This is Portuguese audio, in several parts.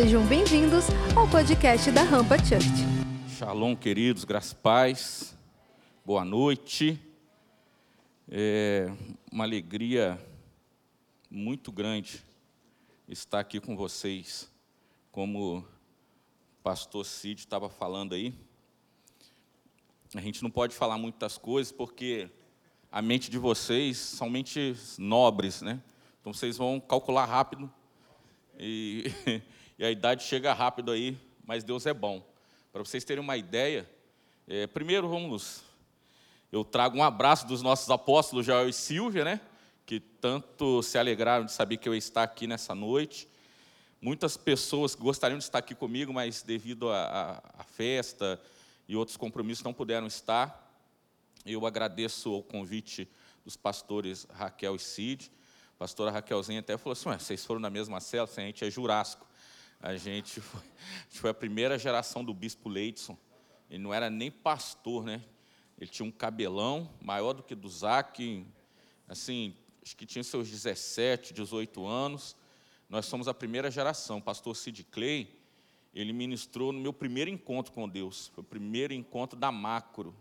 Sejam bem-vindos ao podcast da Rampa Church. Shalom, queridos, graças paz. Boa noite. É uma alegria muito grande estar aqui com vocês. Como o pastor Cid estava falando aí, a gente não pode falar muitas coisas porque a mente de vocês são mentes nobres, né? Então vocês vão calcular rápido e, e a idade chega rápido aí, mas Deus é bom. Para vocês terem uma ideia, é, primeiro vamos, eu trago um abraço dos nossos apóstolos Joel e Silvia, né? Que tanto se alegraram de saber que eu ia estar aqui nessa noite. Muitas pessoas gostariam de estar aqui comigo, mas devido à festa e outros compromissos não puderam estar. Eu agradeço o convite dos pastores Raquel e Cid. A pastora Raquelzinha até falou assim: vocês foram na mesma cela, a gente é Jurássico. A gente, foi, a gente foi a primeira geração do bispo Leidson. Ele não era nem pastor, né? Ele tinha um cabelão maior do que do Zac, assim, acho que tinha seus 17, 18 anos. Nós somos a primeira geração. O pastor Sid Clay, ele ministrou no meu primeiro encontro com Deus. Foi o primeiro encontro da macro.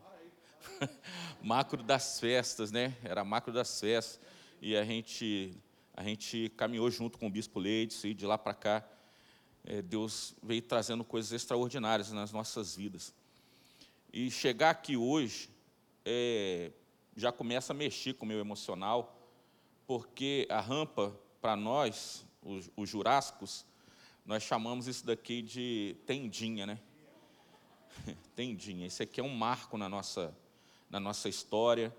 macro das festas, né? Era macro das festas. E a gente, a gente caminhou junto com o bispo Leite, e de lá para cá, é, Deus veio trazendo coisas extraordinárias nas nossas vidas. E chegar aqui hoje é, já começa a mexer com o meu emocional, porque a rampa, para nós, os, os jurássicos, nós chamamos isso daqui de tendinha, né? tendinha. Esse aqui é um marco na nossa, na nossa história.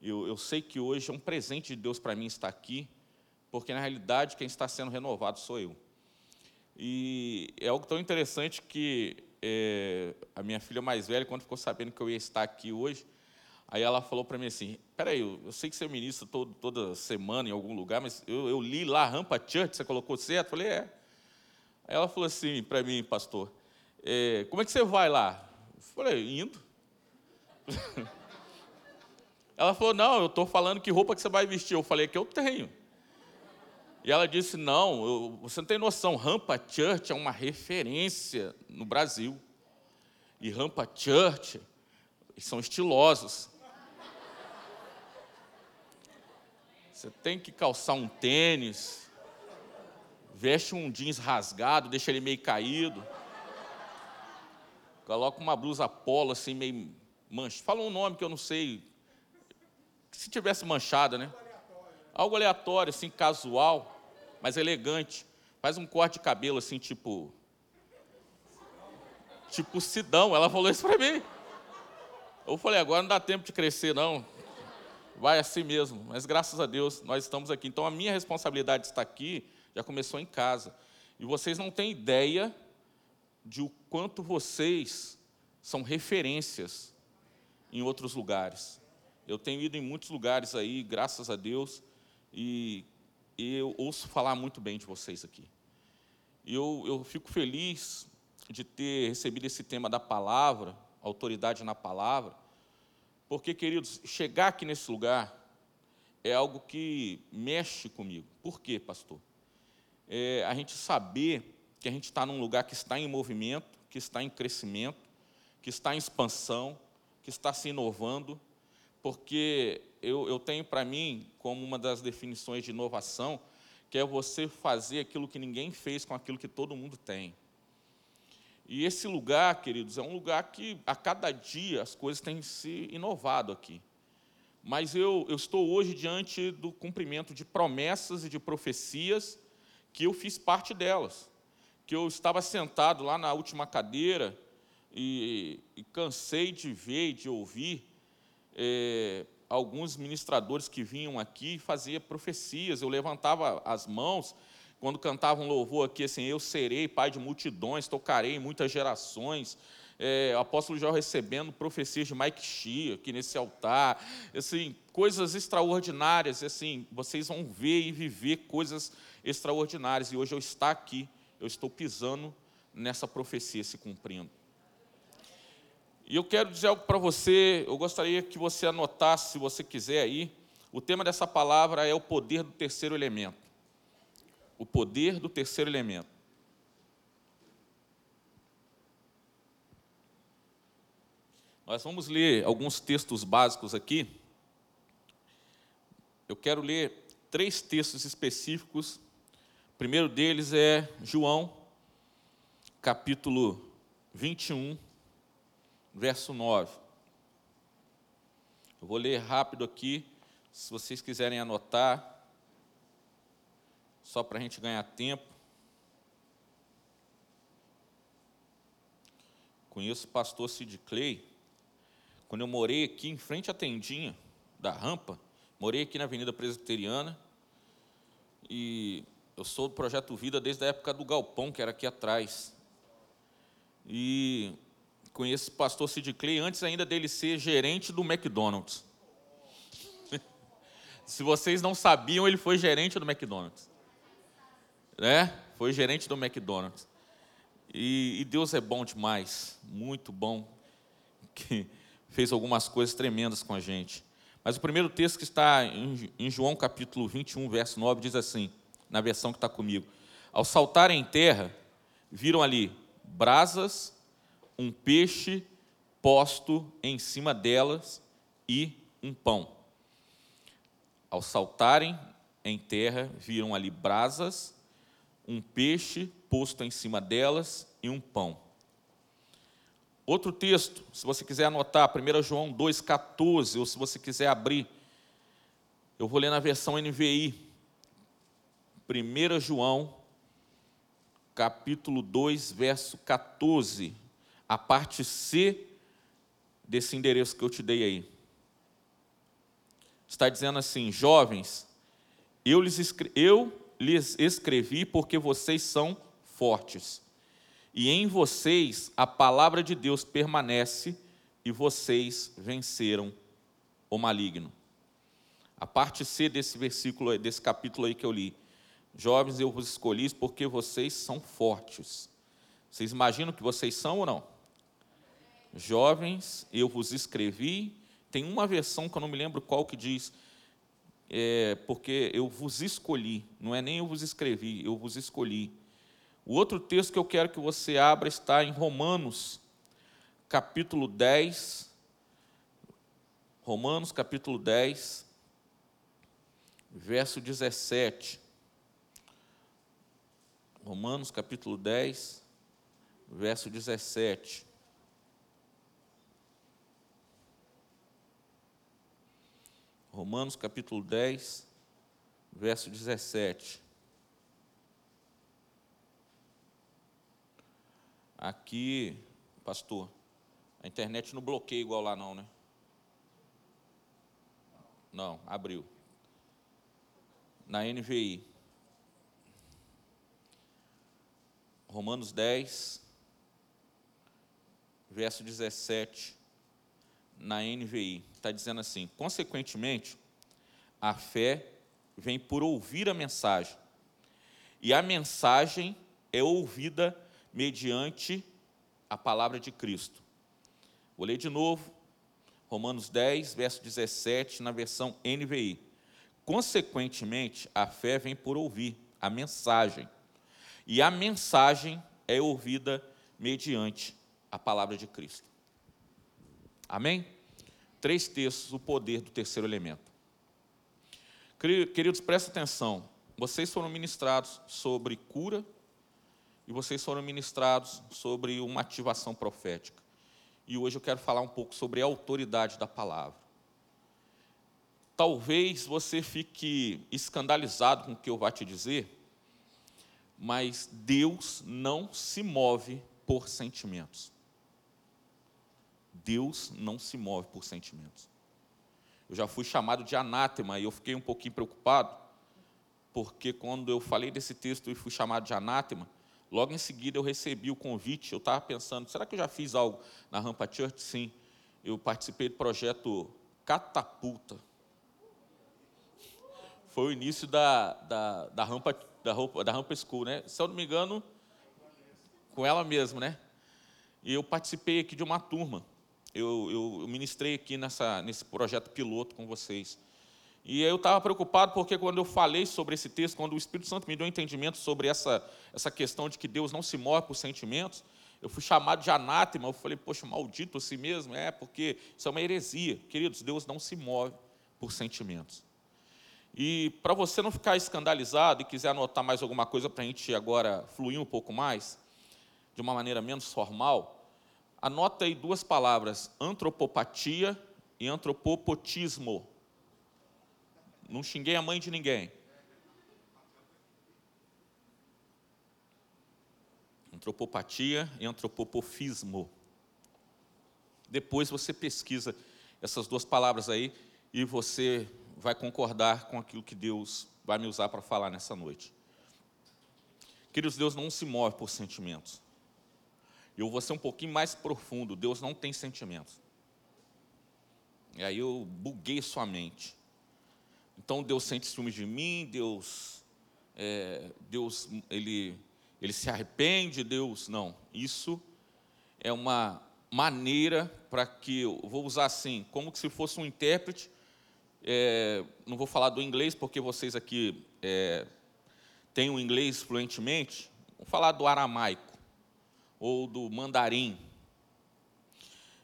Eu, eu sei que hoje é um presente de Deus para mim estar aqui, porque na realidade quem está sendo renovado sou eu. E é algo tão interessante que é, a minha filha mais velha, quando ficou sabendo que eu ia estar aqui hoje, aí ela falou para mim assim: Peraí, eu, sei que você ministra todo, toda semana em algum lugar, mas eu, eu li lá Rampa Church, você colocou certo? Eu falei: É. Aí ela falou assim para mim, pastor: é, Como é que você vai lá? Eu falei: Indo. Ela falou: Não, eu estou falando que roupa que você vai vestir. Eu falei: Que eu tenho. E ela disse: Não, eu, você não tem noção. Rampa Church é uma referência no Brasil. E Rampa Church são estilosos. Você tem que calçar um tênis, veste um jeans rasgado, deixa ele meio caído, coloca uma blusa polo assim meio mancha. Fala um nome que eu não sei, se tivesse manchada, né? Algo aleatório, assim, casual, mas elegante. Faz um corte de cabelo, assim, tipo. Tipo Sidão. Ela falou isso para mim. Eu falei, agora não dá tempo de crescer, não. Vai assim mesmo. Mas graças a Deus, nós estamos aqui. Então, a minha responsabilidade de estar aqui já começou em casa. E vocês não têm ideia de o quanto vocês são referências em outros lugares. Eu tenho ido em muitos lugares aí, graças a Deus, e, eu ouço falar muito bem de vocês aqui. E eu, eu fico feliz de ter recebido esse tema da palavra, autoridade na palavra, porque, queridos, chegar aqui nesse lugar é algo que mexe comigo. Por quê, pastor? É a gente saber que a gente está num lugar que está em movimento, que está em crescimento, que está em expansão, que está se inovando, porque eu, eu tenho para mim, como uma das definições de inovação, que é você fazer aquilo que ninguém fez com aquilo que todo mundo tem. E esse lugar, queridos, é um lugar que a cada dia as coisas têm se inovado aqui. Mas eu, eu estou hoje diante do cumprimento de promessas e de profecias que eu fiz parte delas. Que eu estava sentado lá na última cadeira e, e cansei de ver e de ouvir é, alguns ministradores que vinham aqui fazia profecias. Eu levantava as mãos quando cantavam um louvor aqui, assim, eu serei pai de multidões, tocarei em muitas gerações. É, apóstolo já recebendo profecias de Mike Shea aqui nesse altar, assim, coisas extraordinárias, assim, vocês vão ver e viver coisas extraordinárias. E hoje eu estou aqui, eu estou pisando nessa profecia se cumprindo. E eu quero dizer algo para você, eu gostaria que você anotasse, se você quiser aí. O tema dessa palavra é o poder do terceiro elemento. O poder do terceiro elemento. Nós vamos ler alguns textos básicos aqui. Eu quero ler três textos específicos. O primeiro deles é João, capítulo 21, verso 9. Eu vou ler rápido aqui, se vocês quiserem anotar, só para a gente ganhar tempo. Conheço o pastor Sid Clay. Quando eu morei aqui em frente à tendinha da rampa, morei aqui na Avenida Presbiteriana, e eu sou do Projeto Vida desde a época do Galpão, que era aqui atrás. E conheço o pastor Sid Clay antes ainda dele ser gerente do McDonald's. Se vocês não sabiam, ele foi gerente do McDonald's. Né? Foi gerente do McDonald's. E, e Deus é bom demais, muito bom, que fez algumas coisas tremendas com a gente. Mas o primeiro texto que está em, em João capítulo 21, verso 9, diz assim, na versão que está comigo: Ao saltarem em terra, viram ali brasas, um peixe posto em cima delas e um pão. Ao saltarem em terra, viram ali brasas, um peixe posto em cima delas e um pão. Outro texto, se você quiser anotar, 1 João 2,14, ou se você quiser abrir, eu vou ler na versão NVI. 1 João, capítulo 2, verso 14, a parte C desse endereço que eu te dei aí. Está dizendo assim: jovens, eu lhes, escrevi, eu lhes escrevi porque vocês são fortes, e em vocês a palavra de Deus permanece, e vocês venceram o maligno. A parte C desse versículo, desse capítulo aí que eu li. Jovens, eu vos escolhi porque vocês são fortes. Vocês imaginam que vocês são ou não? Jovens, eu vos escrevi. Tem uma versão que eu não me lembro qual que diz, é, porque eu vos escolhi, não é nem eu vos escrevi, eu vos escolhi. O outro texto que eu quero que você abra está em Romanos, capítulo 10. Romanos, capítulo 10, verso 17. Romanos, capítulo 10, verso 17. Romanos capítulo 10, verso 17. Aqui, pastor, a internet não bloqueia igual lá não, né? Não, abriu. Na NVI. Romanos 10, verso 17, na NVI está dizendo assim: consequentemente, a fé vem por ouvir a mensagem, e a mensagem é ouvida mediante a palavra de Cristo. Vou ler de novo, Romanos 10, verso 17, na versão NVI. Consequentemente, a fé vem por ouvir a mensagem, e a mensagem é ouvida mediante a palavra de Cristo. Amém? Três textos o poder do terceiro elemento. Queridos, prestem atenção. Vocês foram ministrados sobre cura e vocês foram ministrados sobre uma ativação profética. E hoje eu quero falar um pouco sobre a autoridade da palavra. Talvez você fique escandalizado com o que eu vou te dizer, mas Deus não se move por sentimentos. Deus não se move por sentimentos. Eu já fui chamado de anátema e eu fiquei um pouquinho preocupado, porque quando eu falei desse texto e fui chamado de anátema, logo em seguida eu recebi o convite. Eu estava pensando, será que eu já fiz algo na Rampa Church? Sim. Eu participei do projeto Catapulta. Foi o início da, da, da, rampa, da, rampa, da Rampa School, né? Se eu não me engano, com ela mesma, né? E eu participei aqui de uma turma eu, eu, ministrei aqui nessa, nesse projeto piloto com vocês. E eu estava preocupado porque quando eu falei sobre esse texto, quando o Espírito Santo me deu um entendimento sobre essa, essa questão de que Deus não se move por sentimentos, Eu fui chamado de anátema, eu falei, poxa, maldito assim mesmo? É, porque isso é uma heresia. Queridos, Deus não se move por sentimentos. E para você não ficar escandalizado e quiser anotar mais alguma coisa para a gente agora fluir um pouco mais, de uma maneira menos formal, anota aí duas palavras, antropopatia e antropopotismo. Não xinguei a mãe de ninguém. Antropopatia e antropopofismo. Depois você pesquisa essas duas palavras aí e você vai concordar com aquilo que Deus vai me usar para falar nessa noite. Queridos, Deus não se move por sentimentos. Eu vou ser um pouquinho mais profundo. Deus não tem sentimentos. E aí eu buguei sua mente. Então Deus sente ciúmes de mim, Deus, é, Deus, ele, ele se arrepende, Deus, não. Isso é uma maneira para que eu vou usar assim, como se fosse um intérprete é, não vou falar do inglês, porque vocês aqui é, têm o inglês fluentemente. Vou falar do aramaico ou do mandarim.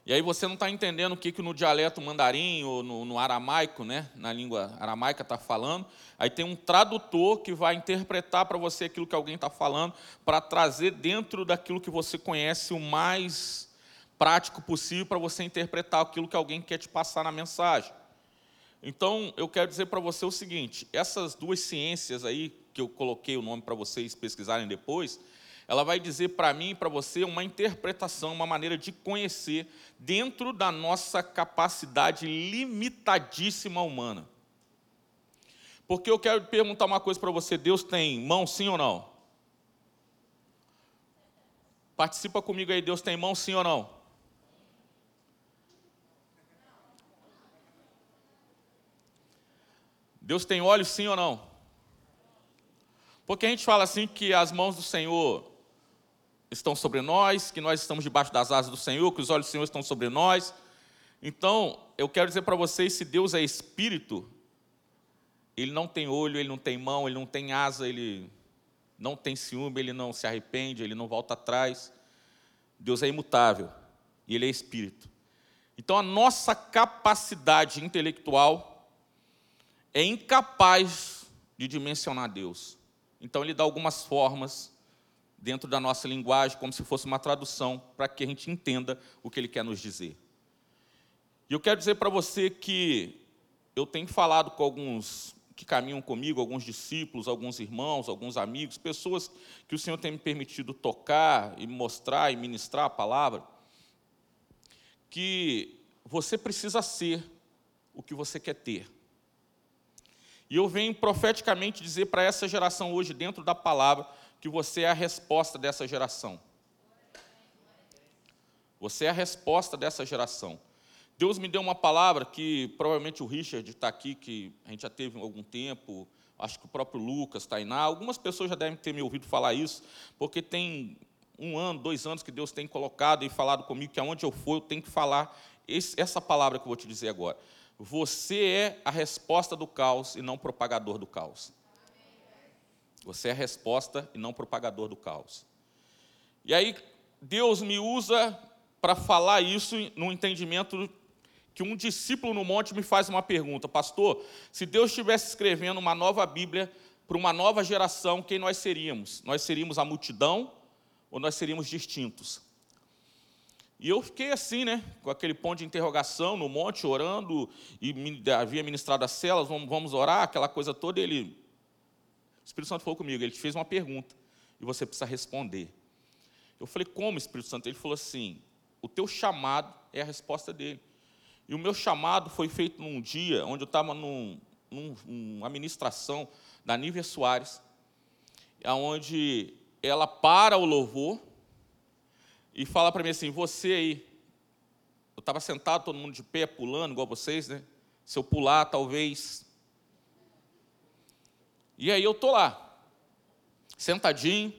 E aí você não está entendendo o que, que no dialeto mandarim ou no, no aramaico, né, na língua aramaica está falando. Aí tem um tradutor que vai interpretar para você aquilo que alguém está falando, para trazer dentro daquilo que você conhece o mais prático possível para você interpretar aquilo que alguém quer te passar na mensagem. Então, eu quero dizer para você o seguinte: essas duas ciências aí, que eu coloquei o nome para vocês pesquisarem depois, ela vai dizer para mim e para você uma interpretação, uma maneira de conhecer dentro da nossa capacidade limitadíssima humana. Porque eu quero perguntar uma coisa para você: Deus tem mão, sim ou não? Participa comigo aí, Deus tem mão, sim ou não? Deus tem olhos sim ou não? Porque a gente fala assim que as mãos do Senhor estão sobre nós, que nós estamos debaixo das asas do Senhor, que os olhos do Senhor estão sobre nós. Então, eu quero dizer para vocês, se Deus é espírito, ele não tem olho, ele não tem mão, ele não tem asa, ele não tem ciúme, ele não se arrepende, ele não volta atrás. Deus é imutável e ele é espírito. Então, a nossa capacidade intelectual é incapaz de dimensionar Deus. Então ele dá algumas formas dentro da nossa linguagem, como se fosse uma tradução, para que a gente entenda o que ele quer nos dizer. E eu quero dizer para você que eu tenho falado com alguns que caminham comigo, alguns discípulos, alguns irmãos, alguns amigos, pessoas que o Senhor tem me permitido tocar e mostrar e ministrar a palavra, que você precisa ser o que você quer ter. E eu venho profeticamente dizer para essa geração hoje, dentro da palavra, que você é a resposta dessa geração. Você é a resposta dessa geração. Deus me deu uma palavra que provavelmente o Richard está aqui, que a gente já teve algum tempo, acho que o próprio Lucas, Tainá, algumas pessoas já devem ter me ouvido falar isso, porque tem um ano, dois anos que Deus tem colocado e falado comigo que aonde eu for eu tenho que falar esse, essa palavra que eu vou te dizer agora. Você é a resposta do caos e não propagador do caos. Você é a resposta e não propagador do caos. E aí, Deus me usa para falar isso no entendimento que um discípulo no monte me faz uma pergunta: Pastor, se Deus estivesse escrevendo uma nova Bíblia para uma nova geração, quem nós seríamos? Nós seríamos a multidão ou nós seríamos distintos? E eu fiquei assim, né, com aquele ponto de interrogação no monte, orando, e havia ministrado as celas, vamos, vamos orar, aquela coisa toda. Ele, o Espírito Santo falou comigo, ele te fez uma pergunta, e você precisa responder. Eu falei, como, Espírito Santo? Ele falou assim: o teu chamado é a resposta dele. E o meu chamado foi feito num dia onde eu estava num, num, numa ministração da Nívia Soares, onde ela para o louvor, e fala para mim assim: você aí, eu estava sentado, todo mundo de pé, pulando, igual vocês, né? Se eu pular, talvez. E aí eu tô lá, sentadinho.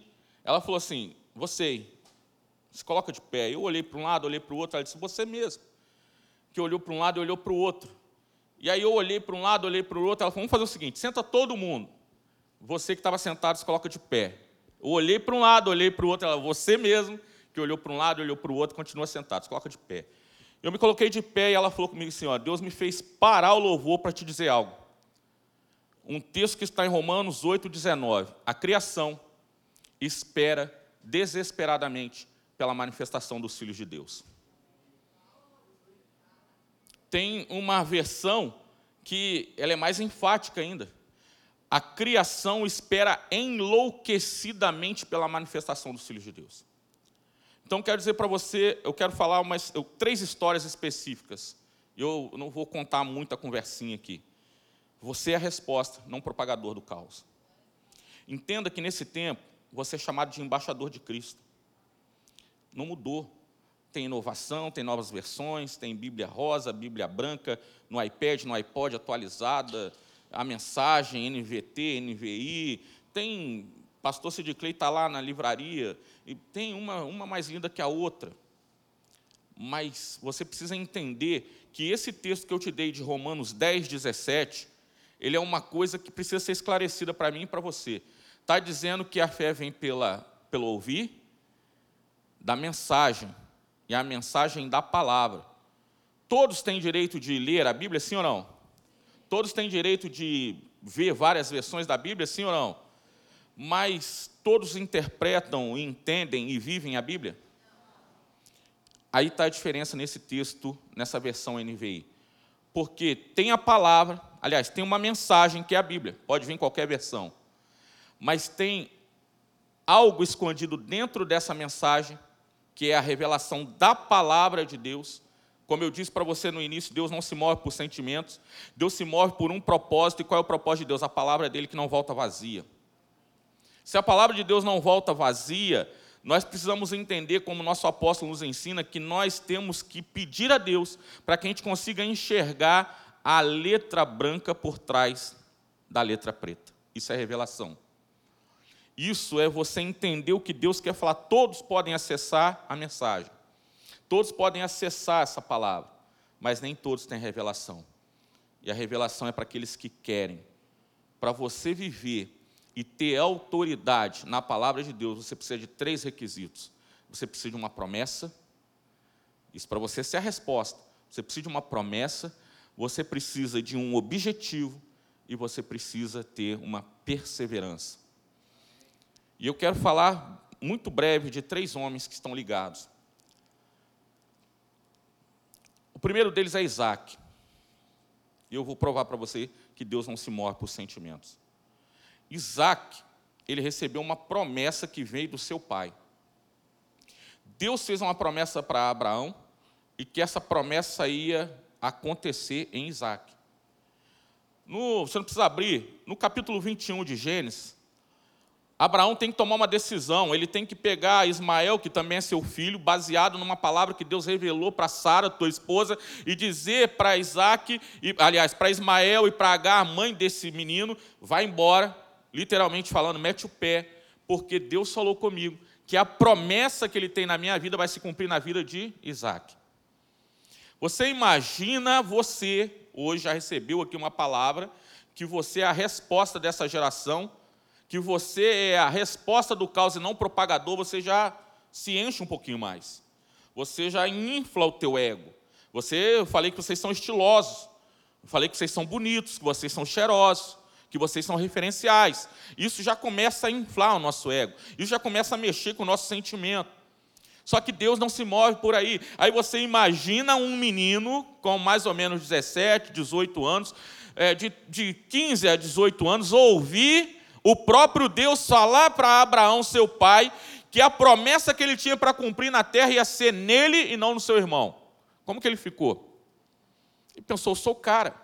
Ela falou assim: você, se coloca de pé. Eu olhei para um lado, olhei para o outro. Ela disse: você mesmo. Que olhou para um lado e olhou para o outro. E aí eu olhei para um lado, olhei para o outro. Ela falou: vamos fazer o seguinte: senta todo mundo. Você que estava sentado, se coloca de pé. Eu olhei para um lado, olhei para o outro. Ela: você mesmo que olhou para um lado, olhou para o outro, continua sentado, se coloca de pé. Eu me coloquei de pé e ela falou comigo assim: ó, Deus me fez parar o louvor para te dizer algo. Um texto que está em Romanos 8,19. A criação espera desesperadamente pela manifestação dos filhos de Deus. Tem uma versão que ela é mais enfática ainda. A criação espera enlouquecidamente pela manifestação dos filhos de Deus. Então, quero dizer para você, eu quero falar umas, eu, três histórias específicas. Eu não vou contar muita conversinha aqui. Você é a resposta, não propagador do caos. Entenda que nesse tempo, você é chamado de embaixador de Cristo. Não mudou. Tem inovação, tem novas versões, tem Bíblia rosa, Bíblia branca, no iPad, no iPod atualizada, a mensagem, NVT, NVI, tem pastor Sid Clay está lá na livraria, e tem uma, uma mais linda que a outra. Mas você precisa entender que esse texto que eu te dei de Romanos 10, 17, ele é uma coisa que precisa ser esclarecida para mim e para você. Está dizendo que a fé vem pela, pelo ouvir da mensagem, e a mensagem da palavra. Todos têm direito de ler a Bíblia, sim ou não? Todos têm direito de ver várias versões da Bíblia, sim ou não? Mas todos interpretam, entendem e vivem a Bíblia? Aí está a diferença nesse texto, nessa versão NVI. Porque tem a palavra, aliás, tem uma mensagem que é a Bíblia, pode vir em qualquer versão. Mas tem algo escondido dentro dessa mensagem, que é a revelação da palavra de Deus. Como eu disse para você no início, Deus não se move por sentimentos, Deus se move por um propósito. E qual é o propósito de Deus? A palavra dele que não volta vazia. Se a palavra de Deus não volta vazia, nós precisamos entender, como nosso apóstolo nos ensina, que nós temos que pedir a Deus para que a gente consiga enxergar a letra branca por trás da letra preta. Isso é revelação. Isso é você entender o que Deus quer falar. Todos podem acessar a mensagem. Todos podem acessar essa palavra, mas nem todos têm revelação. E a revelação é para aqueles que querem. Para você viver e ter autoridade na palavra de Deus, você precisa de três requisitos. Você precisa de uma promessa, isso para você ser a resposta. Você precisa de uma promessa, você precisa de um objetivo e você precisa ter uma perseverança. E eu quero falar muito breve de três homens que estão ligados. O primeiro deles é Isaac. E eu vou provar para você que Deus não se move por sentimentos. Isaac, ele recebeu uma promessa que veio do seu pai. Deus fez uma promessa para Abraão e que essa promessa ia acontecer em Isaac. No, você não precisa abrir, no capítulo 21 de Gênesis, Abraão tem que tomar uma decisão, ele tem que pegar Ismael, que também é seu filho, baseado numa palavra que Deus revelou para Sara, tua esposa, e dizer para Isaac, e, aliás, para Ismael e para Agar, mãe desse menino, vai embora, literalmente falando, mete o pé, porque Deus falou comigo que a promessa que ele tem na minha vida vai se cumprir na vida de Isaac. Você imagina você, hoje já recebeu aqui uma palavra, que você é a resposta dessa geração, que você é a resposta do caos e não propagador, você já se enche um pouquinho mais. Você já infla o teu ego. Você, eu falei que vocês são estilosos. Eu falei que vocês são bonitos, que vocês são cheirosos que vocês são referenciais. Isso já começa a inflar o nosso ego, isso já começa a mexer com o nosso sentimento. Só que Deus não se move por aí. Aí você imagina um menino com mais ou menos 17, 18 anos, é, de, de 15 a 18 anos, ouvir o próprio Deus falar para Abraão, seu pai, que a promessa que ele tinha para cumprir na terra ia ser nele e não no seu irmão. Como que ele ficou? Ele pensou: sou o cara.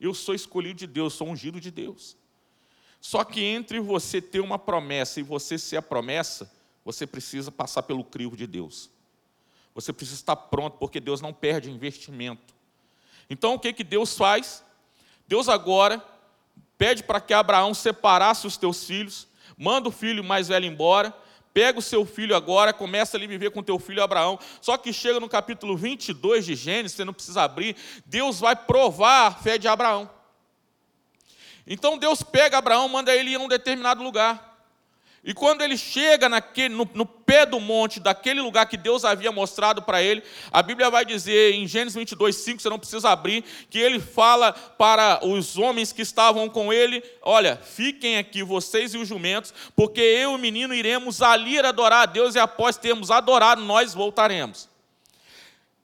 Eu sou escolhido de Deus, sou ungido de Deus. Só que entre você ter uma promessa e você ser a promessa, você precisa passar pelo crivo de Deus. Você precisa estar pronto, porque Deus não perde investimento. Então o que, que Deus faz? Deus agora pede para que Abraão separasse os teus filhos, manda o filho mais velho embora, Pega o seu filho agora, começa a viver com teu filho Abraão. Só que chega no capítulo 22 de Gênesis, você não precisa abrir, Deus vai provar a fé de Abraão. Então Deus pega Abraão, manda ele ir a um determinado lugar. E quando ele chega naquele, no, no, pé do monte, daquele lugar que Deus havia mostrado para ele, a Bíblia vai dizer em Gênesis 22, 5, você não precisa abrir, que ele fala para os homens que estavam com ele: Olha, fiquem aqui, vocês e os jumentos, porque eu e o menino iremos ali adorar a Deus e após termos adorado, nós voltaremos.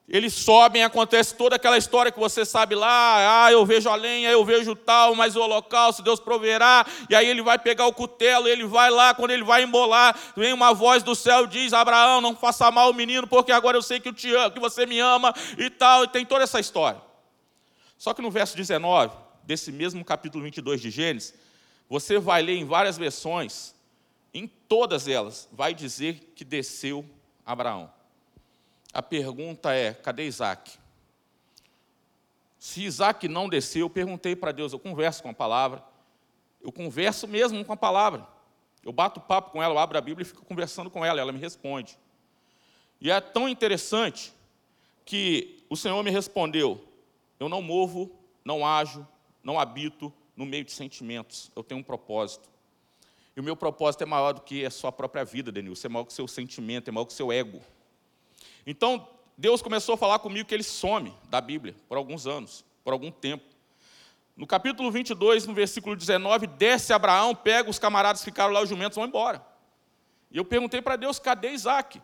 Eles sobem, acontece toda aquela história que você sabe lá, ah, eu vejo a lenha, eu vejo tal, mas o holocausto Deus proverá, e aí ele vai pegar o cutelo, ele vai lá, quando ele vai embolar, vem uma voz do céu diz: Abraão, não faça mal o menino, porque agora eu sei que, eu te amo, que você me ama e tal, e tem toda essa história. Só que no verso 19, desse mesmo capítulo 22 de Gênesis, você vai ler em várias versões, em todas elas, vai dizer que desceu Abraão a pergunta é: cadê Isaac? Se Isaac não desceu, eu perguntei para Deus, eu converso com a palavra, eu converso mesmo com a palavra. Eu bato papo com ela, eu abro a Bíblia e fico conversando com ela, ela me responde. E é tão interessante que o Senhor me respondeu: eu não movo, não ajo, não habito no meio de sentimentos, eu tenho um propósito. E o meu propósito é maior do que a sua própria vida, Denilson, é maior que o seu sentimento, é maior que o seu ego. Então, Deus começou a falar comigo que ele some da Bíblia por alguns anos, por algum tempo. No capítulo 22, no versículo 19, desce Abraão, pega os camaradas que ficaram lá, os jumentos vão embora. E eu perguntei para Deus, cadê Isaac?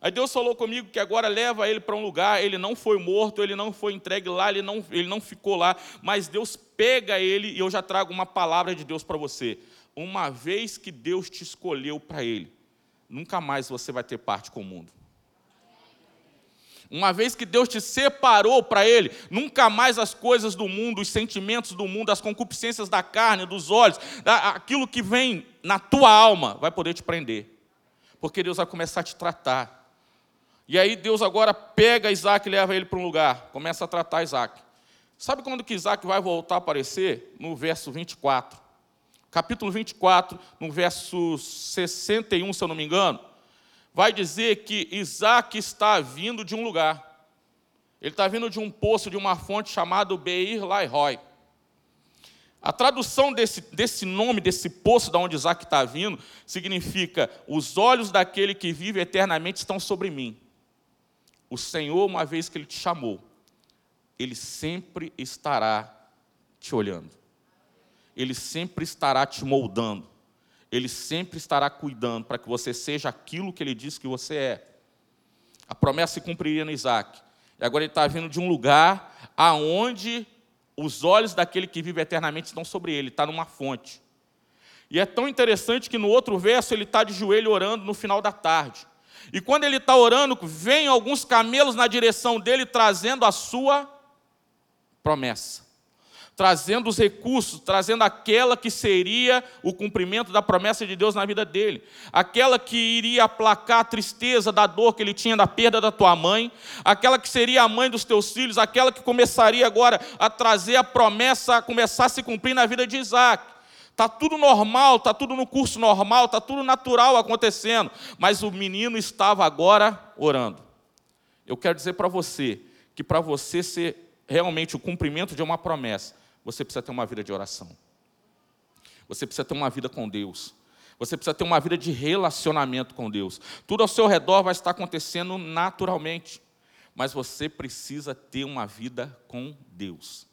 Aí Deus falou comigo que agora leva ele para um lugar, ele não foi morto, ele não foi entregue lá, ele não, ele não ficou lá, mas Deus pega ele e eu já trago uma palavra de Deus para você. Uma vez que Deus te escolheu para ele, nunca mais você vai ter parte com o mundo. Uma vez que Deus te separou para Ele, nunca mais as coisas do mundo, os sentimentos do mundo, as concupiscências da carne, dos olhos, aquilo que vem na tua alma, vai poder te prender. Porque Deus vai começar a te tratar. E aí Deus agora pega Isaac e leva ele para um lugar, começa a tratar Isaac. Sabe quando que Isaac vai voltar a aparecer? No verso 24. Capítulo 24, no verso 61, se eu não me engano vai dizer que Isaac está vindo de um lugar. Ele está vindo de um poço, de uma fonte chamada Beir Lairoi. A tradução desse, desse nome, desse poço de onde Isaac está vindo, significa: os olhos daquele que vive eternamente estão sobre mim. O Senhor, uma vez que Ele te chamou, Ele sempre estará te olhando. Ele sempre estará te moldando. Ele sempre estará cuidando para que você seja aquilo que ele disse que você é. A promessa se cumpriria no Isaac. E agora ele está vindo de um lugar aonde os olhos daquele que vive eternamente estão sobre ele, está numa fonte. E é tão interessante que no outro verso ele está de joelho orando no final da tarde. E quando ele está orando, vem alguns camelos na direção dele trazendo a sua promessa trazendo os recursos, trazendo aquela que seria o cumprimento da promessa de Deus na vida dele, aquela que iria aplacar a tristeza da dor que ele tinha da perda da tua mãe, aquela que seria a mãe dos teus filhos, aquela que começaria agora a trazer a promessa a começar a se cumprir na vida de Isaac. Está tudo normal, está tudo no curso normal, está tudo natural acontecendo, mas o menino estava agora orando. Eu quero dizer para você que para você ser realmente o cumprimento de uma promessa, você precisa ter uma vida de oração. Você precisa ter uma vida com Deus. Você precisa ter uma vida de relacionamento com Deus. Tudo ao seu redor vai estar acontecendo naturalmente, mas você precisa ter uma vida com Deus.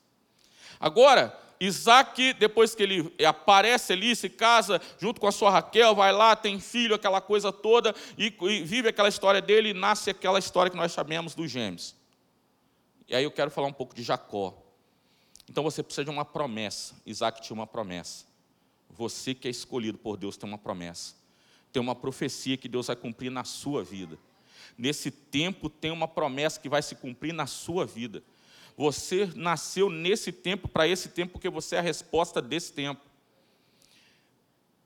Agora, Isaac, depois que ele aparece ali, se casa junto com a sua Raquel, vai lá, tem filho, aquela coisa toda, e, e vive aquela história dele, e nasce aquela história que nós chamamos dos gêmeos. E aí eu quero falar um pouco de Jacó. Então você precisa de uma promessa. Isaac tinha uma promessa. Você que é escolhido por Deus tem uma promessa. Tem uma profecia que Deus vai cumprir na sua vida. Nesse tempo tem uma promessa que vai se cumprir na sua vida. Você nasceu nesse tempo, para esse tempo, porque você é a resposta desse tempo.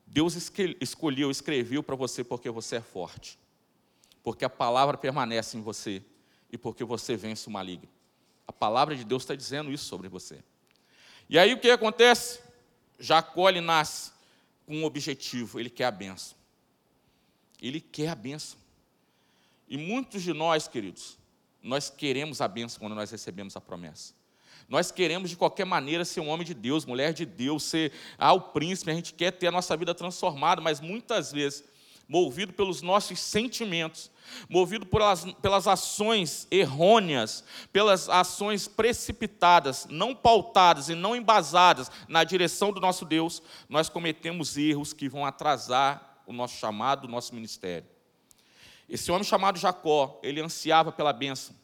Deus escolheu, escreveu para você porque você é forte. Porque a palavra permanece em você e porque você vence o maligno. A palavra de Deus está dizendo isso sobre você. E aí o que acontece? Jacó ele nasce com um objetivo, ele quer a benção. Ele quer a benção. E muitos de nós, queridos, nós queremos a benção quando nós recebemos a promessa. Nós queremos, de qualquer maneira, ser um homem de Deus, mulher de Deus, ser ah, o príncipe, a gente quer ter a nossa vida transformada, mas muitas vezes, movido pelos nossos sentimentos, movido pelas, pelas ações errôneas, pelas ações precipitadas, não pautadas e não embasadas na direção do nosso Deus, nós cometemos erros que vão atrasar o nosso chamado, o nosso ministério. Esse homem chamado Jacó, ele ansiava pela bênção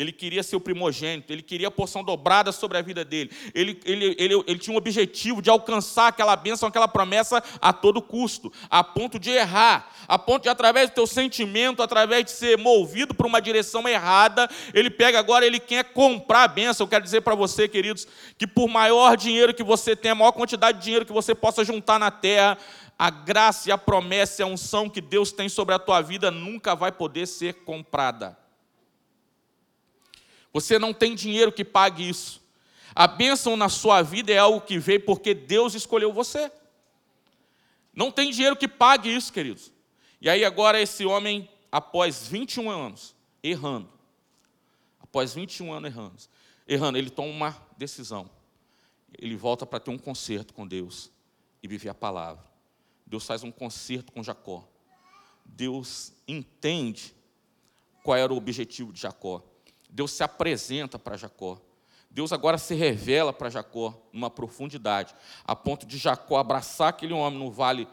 ele queria ser o primogênito, ele queria a porção dobrada sobre a vida dele, ele, ele, ele, ele tinha um objetivo de alcançar aquela bênção, aquela promessa a todo custo, a ponto de errar, a ponto de, através do teu sentimento, através de ser movido para uma direção errada, ele pega agora, ele quer comprar a bênção. Eu quero dizer para você, queridos, que por maior dinheiro que você tenha, maior quantidade de dinheiro que você possa juntar na terra, a graça e a promessa e a unção que Deus tem sobre a tua vida nunca vai poder ser comprada. Você não tem dinheiro que pague isso. A bênção na sua vida é algo que veio porque Deus escolheu você. Não tem dinheiro que pague isso, queridos. E aí agora esse homem, após 21 anos, errando, após 21 anos errando, errando, ele toma uma decisão. Ele volta para ter um concerto com Deus e viver a palavra. Deus faz um concerto com Jacó. Deus entende qual era o objetivo de Jacó. Deus se apresenta para Jacó. Deus agora se revela para Jacó numa profundidade, a ponto de Jacó abraçar aquele homem no vale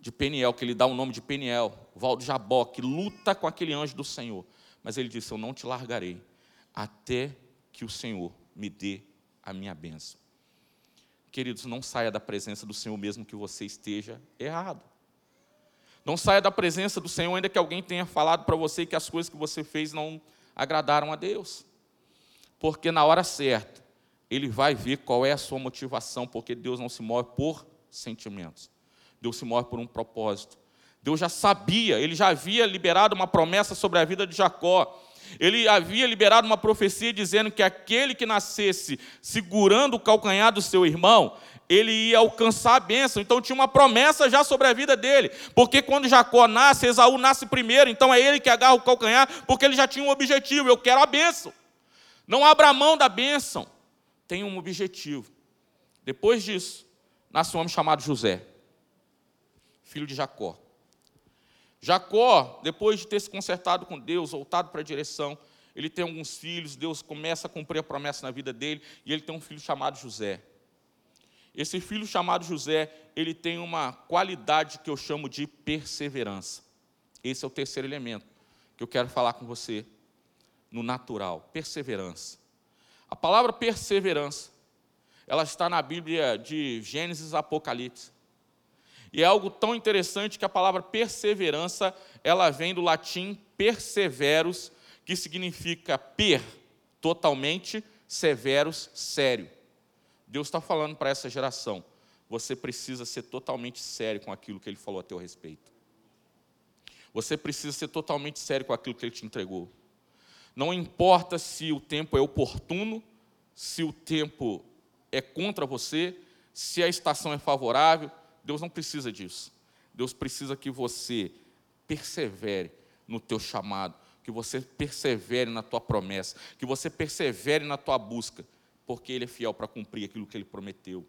de Peniel, que ele dá o nome de Peniel, Val de Jabó, que luta com aquele anjo do Senhor. Mas ele disse: Eu não te largarei, até que o Senhor me dê a minha bênção. Queridos, não saia da presença do Senhor mesmo que você esteja errado. Não saia da presença do Senhor ainda que alguém tenha falado para você que as coisas que você fez não agradaram a Deus. Porque na hora certa, ele vai ver qual é a sua motivação, porque Deus não se move por sentimentos. Deus se move por um propósito. Deus já sabia, ele já havia liberado uma promessa sobre a vida de Jacó. Ele havia liberado uma profecia dizendo que aquele que nascesse segurando o calcanhar do seu irmão, ele ia alcançar a bênção. Então tinha uma promessa já sobre a vida dele. Porque quando Jacó nasce, Esaú nasce primeiro. Então é ele que agarra o calcanhar, porque ele já tinha um objetivo: eu quero a bênção. Não abra mão da bênção. Tem um objetivo. Depois disso, nasce um homem chamado José, filho de Jacó. Jacó, depois de ter se consertado com Deus, voltado para a direção, ele tem alguns filhos, Deus começa a cumprir a promessa na vida dele, e ele tem um filho chamado José. Esse filho chamado José, ele tem uma qualidade que eu chamo de perseverança. Esse é o terceiro elemento que eu quero falar com você no natural, perseverança. A palavra perseverança, ela está na Bíblia de Gênesis Apocalipse. E é algo tão interessante que a palavra perseverança, ela vem do latim perseveros, que significa per, totalmente, severos, sério. Deus está falando para essa geração: você precisa ser totalmente sério com aquilo que Ele falou a teu respeito. Você precisa ser totalmente sério com aquilo que Ele te entregou. Não importa se o tempo é oportuno, se o tempo é contra você, se a estação é favorável, Deus não precisa disso. Deus precisa que você persevere no teu chamado, que você persevere na tua promessa, que você persevere na tua busca porque Ele é fiel para cumprir aquilo que Ele prometeu.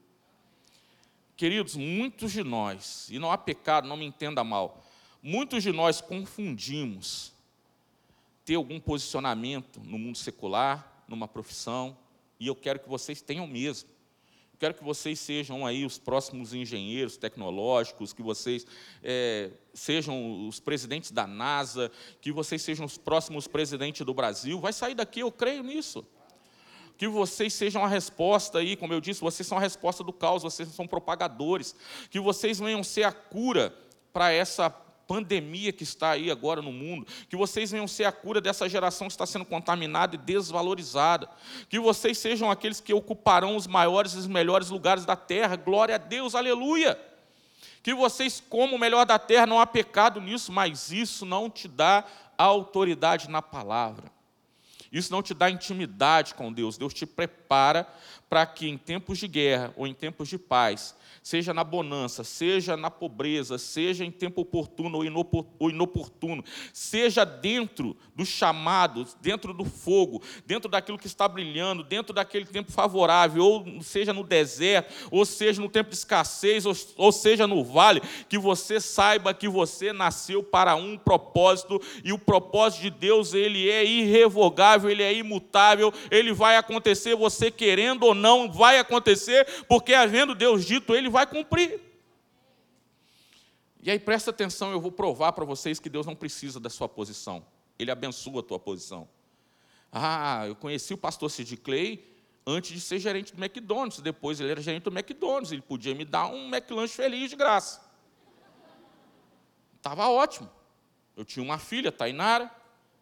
Queridos, muitos de nós, e não há pecado, não me entenda mal, muitos de nós confundimos ter algum posicionamento no mundo secular, numa profissão, e eu quero que vocês tenham mesmo. Quero que vocês sejam aí os próximos engenheiros tecnológicos, que vocês é, sejam os presidentes da NASA, que vocês sejam os próximos presidentes do Brasil. Vai sair daqui, eu creio nisso que vocês sejam a resposta aí, como eu disse, vocês são a resposta do caos, vocês são propagadores, que vocês venham ser a cura para essa pandemia que está aí agora no mundo, que vocês venham ser a cura dessa geração que está sendo contaminada e desvalorizada, que vocês sejam aqueles que ocuparão os maiores e os melhores lugares da terra, glória a Deus, aleluia. Que vocês comam o melhor da terra, não há pecado nisso, mas isso não te dá autoridade na palavra. Isso não te dá intimidade com Deus. Deus te prepara para que em tempos de guerra ou em tempos de paz, seja na bonança, seja na pobreza, seja em tempo oportuno ou inoportuno, seja dentro dos chamados, dentro do fogo, dentro daquilo que está brilhando, dentro daquele tempo favorável, ou seja no deserto, ou seja no tempo de escassez, ou seja no vale, que você saiba que você nasceu para um propósito e o propósito de Deus, ele é irrevogável, ele é imutável, ele vai acontecer, você querendo ou não, vai acontecer, porque havendo Deus dito, ele vai cumprir. E aí presta atenção, eu vou provar para vocês que Deus não precisa da sua posição. Ele abençoa a tua posição. Ah, eu conheci o pastor Sid Clay antes de ser gerente do McDonald's. Depois ele era gerente do McDonald's. Ele podia me dar um McLanche feliz de graça. Estava ótimo. Eu tinha uma filha, Tainara,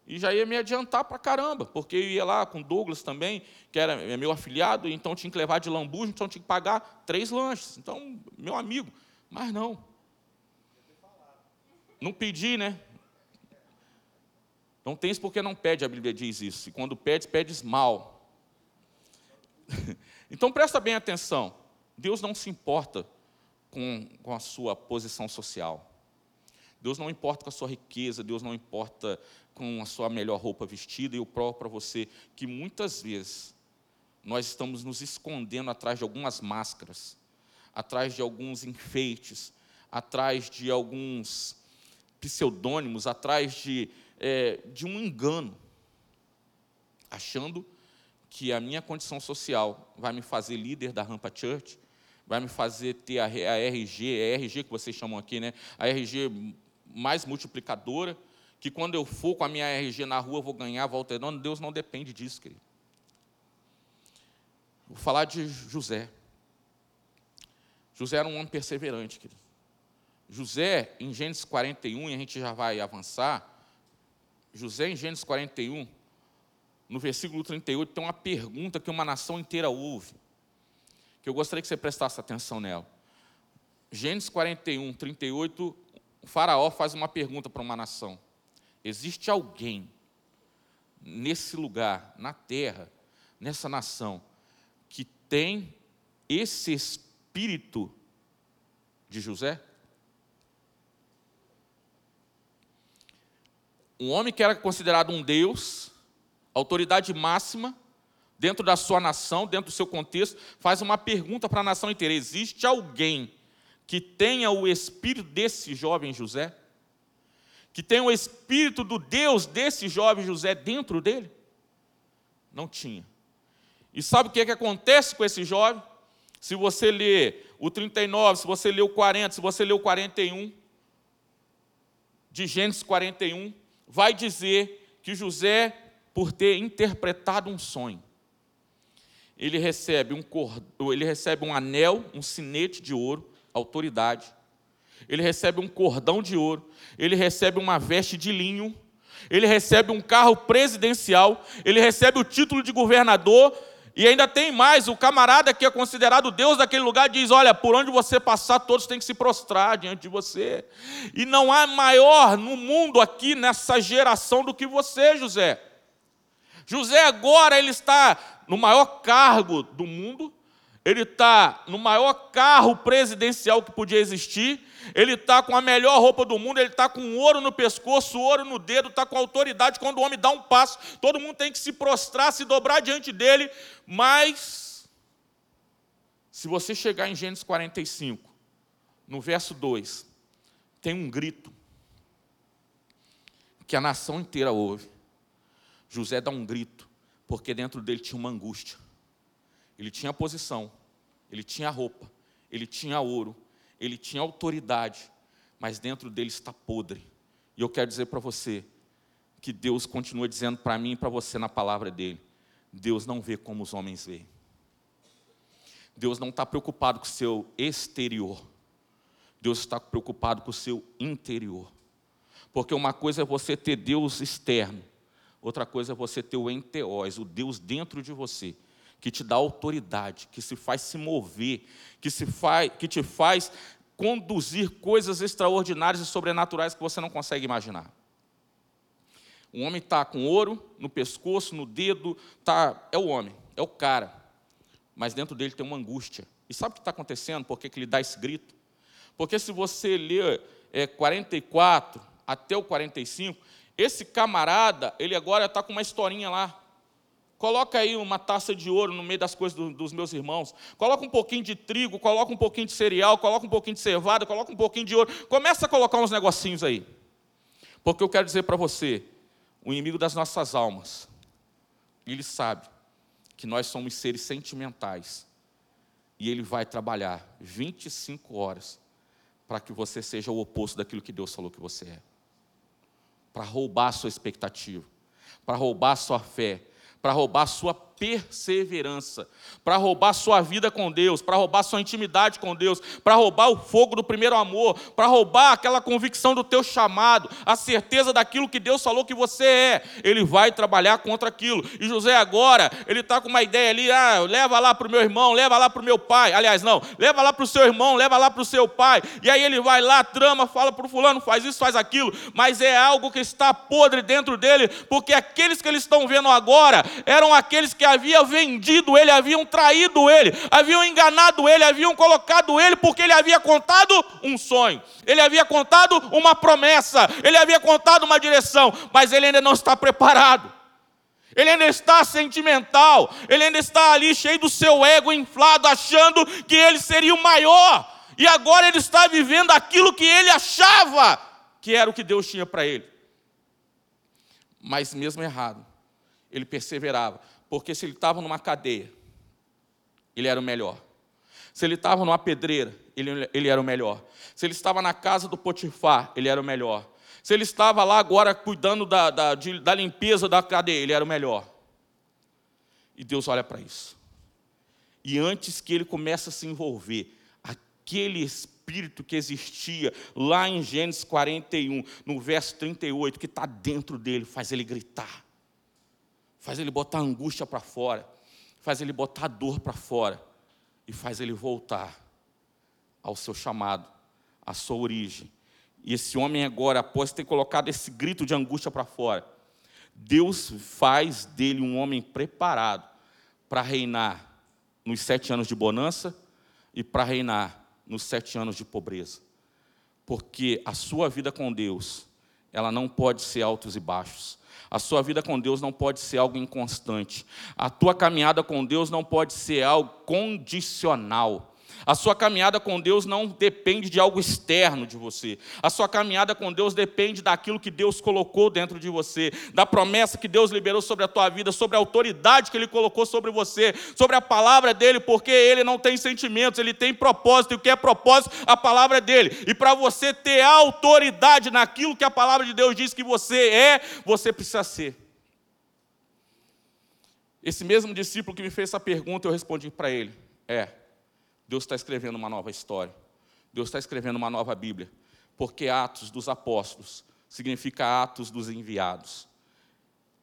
e já ia me adiantar para caramba, porque eu ia lá com Douglas também, que era meu afiliado, então tinha que levar de lambuja, então tinha que pagar três lanches. Então, meu amigo, mas não. Não pedi, né? Não tens porque não pede, a Bíblia diz isso. E quando pedes, pedes mal. Então presta bem atenção. Deus não se importa com, com a sua posição social. Deus não importa com a sua riqueza, Deus não importa com a sua melhor roupa vestida, e eu provo para você que muitas vezes nós estamos nos escondendo atrás de algumas máscaras, atrás de alguns enfeites, atrás de alguns pseudônimos, atrás de, é, de um engano, achando que a minha condição social vai me fazer líder da Rampa Church, vai me fazer ter a, RG, a RG que vocês chamam aqui, né? A RG mais multiplicadora, que quando eu for com a minha RG na rua, eu vou ganhar volta redonda. Deus não depende disso, querido. Vou falar de José. José era um homem perseverante, querido. José, em Gênesis 41, e a gente já vai avançar, José, em Gênesis 41, no versículo 38, tem uma pergunta que uma nação inteira ouve, que eu gostaria que você prestasse atenção nela. Gênesis 41, 38, o faraó faz uma pergunta para uma nação. Existe alguém nesse lugar, na terra, nessa nação, que tem esse espírito de José? Um homem que era considerado um Deus, autoridade máxima, dentro da sua nação, dentro do seu contexto, faz uma pergunta para a nação inteira: existe alguém que tenha o espírito desse jovem José? que tem o espírito do Deus desse jovem José dentro dele? Não tinha. E sabe o que, é que acontece com esse jovem? Se você ler o 39, se você ler o 40, se você ler o 41, de Gênesis 41, vai dizer que José, por ter interpretado um sonho, ele recebe um, ele recebe um anel, um sinete de ouro, autoridade, ele recebe um cordão de ouro, ele recebe uma veste de linho, ele recebe um carro presidencial, ele recebe o título de governador, e ainda tem mais: o camarada que é considerado Deus daquele lugar diz: Olha, por onde você passar, todos têm que se prostrar diante de você. E não há maior no mundo aqui, nessa geração, do que você, José. José agora ele está no maior cargo do mundo, ele está no maior carro presidencial que podia existir, ele está com a melhor roupa do mundo, ele está com ouro no pescoço, ouro no dedo, está com autoridade. Quando o homem dá um passo, todo mundo tem que se prostrar, se dobrar diante dele. Mas, se você chegar em Gênesis 45, no verso 2, tem um grito que a nação inteira ouve. José dá um grito, porque dentro dele tinha uma angústia. Ele tinha posição, ele tinha roupa, ele tinha ouro, ele tinha autoridade, mas dentro dele está podre. E eu quero dizer para você que Deus continua dizendo para mim e para você na palavra dele: Deus não vê como os homens veem. Deus não está preocupado com o seu exterior. Deus está preocupado com o seu interior. Porque uma coisa é você ter Deus externo, outra coisa é você ter o enteós, o Deus dentro de você que te dá autoridade, que se faz se mover, que, se faz, que te faz conduzir coisas extraordinárias e sobrenaturais que você não consegue imaginar. Um homem está com ouro no pescoço, no dedo, tá, é o homem, é o cara. mas dentro dele tem uma angústia. E sabe o que está acontecendo? Por que, que ele dá esse grito? Porque se você ler é, 44 até o 45, esse camarada, ele agora está com uma historinha lá. Coloca aí uma taça de ouro no meio das coisas do, dos meus irmãos. Coloca um pouquinho de trigo, coloca um pouquinho de cereal, coloca um pouquinho de cevada, coloca um pouquinho de ouro. Começa a colocar uns negocinhos aí. Porque eu quero dizer para você, o inimigo das nossas almas, ele sabe que nós somos seres sentimentais. E ele vai trabalhar 25 horas para que você seja o oposto daquilo que Deus falou que você é. Para roubar a sua expectativa, para roubar a sua fé, para roubar sua perseverança, para roubar sua vida com Deus, para roubar sua intimidade com Deus, para roubar o fogo do primeiro amor, para roubar aquela convicção do teu chamado, a certeza daquilo que Deus falou que você é. Ele vai trabalhar contra aquilo. E José agora, ele está com uma ideia ali, ah, leva lá para o meu irmão, leva lá para o meu pai. Aliás, não, leva lá para o seu irmão, leva lá para o seu pai. E aí ele vai lá, trama, fala para o fulano, faz isso, faz aquilo, mas é algo que está podre dentro dele, porque aqueles que eles estão vendo agora eram aqueles que haviam vendido ele, haviam traído ele, haviam enganado ele, haviam colocado ele porque ele havia contado um sonho, ele havia contado uma promessa, ele havia contado uma direção, mas ele ainda não está preparado. Ele ainda está sentimental, ele ainda está ali cheio do seu ego inflado, achando que ele seria o maior. E agora ele está vivendo aquilo que ele achava que era o que Deus tinha para ele. Mas mesmo errado, ele perseverava, porque se ele estava numa cadeia, ele era o melhor. Se ele estava numa pedreira, ele, ele era o melhor. Se ele estava na casa do Potifar, ele era o melhor. Se ele estava lá agora cuidando da, da, de, da limpeza da cadeia, ele era o melhor. E Deus olha para isso. E antes que ele comece a se envolver, aquele espírito que existia lá em Gênesis 41, no verso 38, que está dentro dele, faz ele gritar faz ele botar angústia para fora, faz ele botar dor para fora e faz ele voltar ao seu chamado, à sua origem. E esse homem agora, após ter colocado esse grito de angústia para fora, Deus faz dele um homem preparado para reinar nos sete anos de bonança e para reinar nos sete anos de pobreza. Porque a sua vida com Deus, ela não pode ser altos e baixos. A sua vida com Deus não pode ser algo inconstante. A tua caminhada com Deus não pode ser algo condicional. A sua caminhada com Deus não depende de algo externo de você. A sua caminhada com Deus depende daquilo que Deus colocou dentro de você, da promessa que Deus liberou sobre a tua vida, sobre a autoridade que Ele colocou sobre você, sobre a palavra dele, porque Ele não tem sentimentos, Ele tem propósito, e o que é propósito? A palavra dele. E para você ter autoridade naquilo que a palavra de Deus diz que você é, você precisa ser. Esse mesmo discípulo que me fez essa pergunta, eu respondi para ele: é. Deus está escrevendo uma nova história. Deus está escrevendo uma nova Bíblia. Porque Atos dos Apóstolos significa Atos dos Enviados.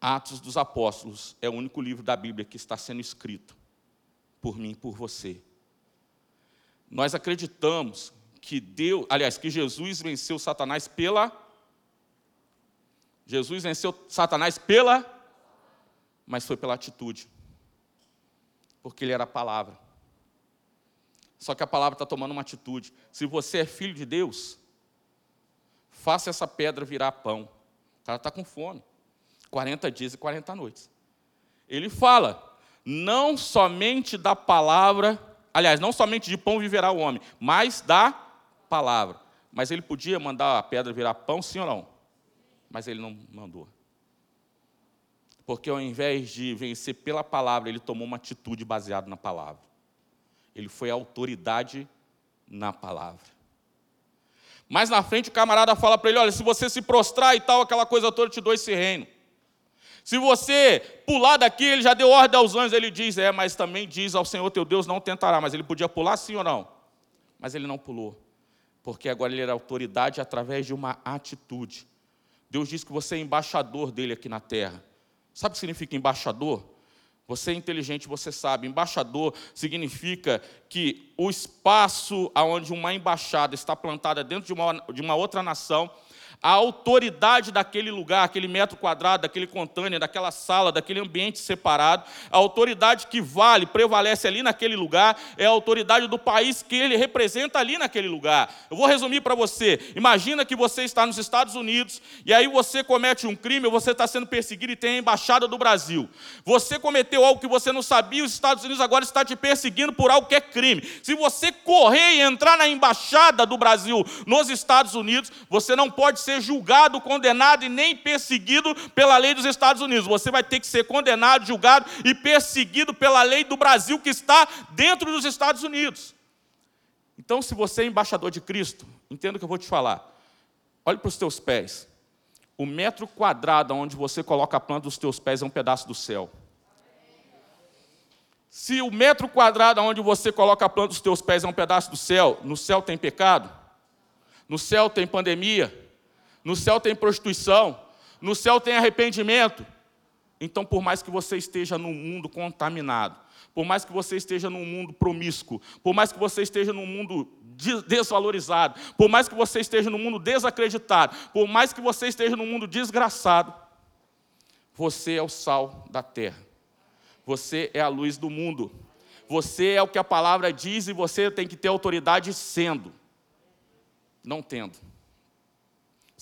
Atos dos Apóstolos é o único livro da Bíblia que está sendo escrito por mim e por você. Nós acreditamos que Deus, aliás, que Jesus venceu Satanás pela Jesus venceu Satanás pela mas foi pela atitude. Porque ele era a palavra. Só que a palavra está tomando uma atitude. Se você é filho de Deus, faça essa pedra virar pão. O cara está com fome. 40 dias e 40 noites. Ele fala, não somente da palavra, aliás, não somente de pão viverá o homem, mas da palavra. Mas ele podia mandar a pedra virar pão, sim ou não? Mas ele não mandou. Porque ao invés de vencer pela palavra, ele tomou uma atitude baseada na palavra. Ele foi autoridade na palavra. Mais na frente, o camarada fala para ele: olha, se você se prostrar e tal, aquela coisa toda, eu te dou esse reino. Se você pular daqui, ele já deu ordem aos anjos, ele diz: é, mas também diz ao Senhor teu Deus: não tentará. Mas ele podia pular sim ou não? Mas ele não pulou, porque agora ele era autoridade através de uma atitude. Deus diz que você é embaixador dele aqui na terra. Sabe o que significa embaixador? Você é inteligente, você sabe. Embaixador significa que o espaço onde uma embaixada está plantada dentro de uma, de uma outra nação, a autoridade daquele lugar, aquele metro quadrado, daquele contêiner, daquela sala, daquele ambiente separado, a autoridade que vale, prevalece ali naquele lugar, é a autoridade do país que ele representa ali naquele lugar. Eu vou resumir para você. Imagina que você está nos Estados Unidos e aí você comete um crime, você está sendo perseguido e tem a embaixada do Brasil. Você cometeu algo que você não sabia, os Estados Unidos agora está te perseguindo por algo que é crime. Se você correr e entrar na embaixada do Brasil nos Estados Unidos, você não pode ser ser julgado, condenado e nem perseguido pela lei dos Estados Unidos. Você vai ter que ser condenado, julgado e perseguido pela lei do Brasil que está dentro dos Estados Unidos. Então, se você é embaixador de Cristo, entenda o que eu vou te falar. Olhe para os teus pés. O metro quadrado onde você coloca a planta dos teus pés é um pedaço do céu. Se o metro quadrado onde você coloca a planta dos teus pés é um pedaço do céu, no céu tem pecado, no céu tem pandemia, no céu tem prostituição, no céu tem arrependimento. Então, por mais que você esteja num mundo contaminado, por mais que você esteja num mundo promíscuo, por mais que você esteja num mundo desvalorizado, por mais que você esteja num mundo desacreditado, por mais que você esteja num mundo desgraçado, você é o sal da terra. Você é a luz do mundo. Você é o que a palavra diz e você tem que ter autoridade sendo, não tendo.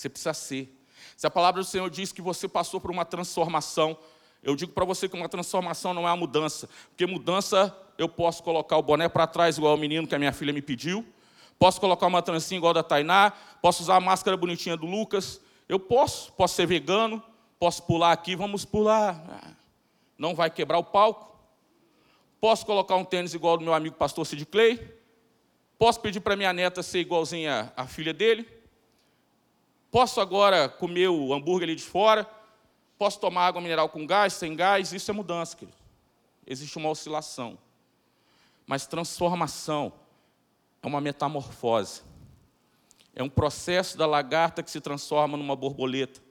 Você precisa ser. Se a palavra do Senhor diz que você passou por uma transformação, eu digo para você que uma transformação não é uma mudança, porque mudança eu posso colocar o boné para trás, igual o menino que a minha filha me pediu, posso colocar uma trancinha igual a da Tainá, posso usar a máscara bonitinha do Lucas, eu posso, posso ser vegano, posso pular aqui, vamos pular, não vai quebrar o palco. Posso colocar um tênis igual do meu amigo pastor Sid Clay, posso pedir para minha neta ser igualzinha à filha dele, Posso agora comer o hambúrguer ali de fora? Posso tomar água mineral com gás, sem gás? Isso é mudança, querido. Existe uma oscilação. Mas transformação é uma metamorfose. É um processo da lagarta que se transforma numa borboleta.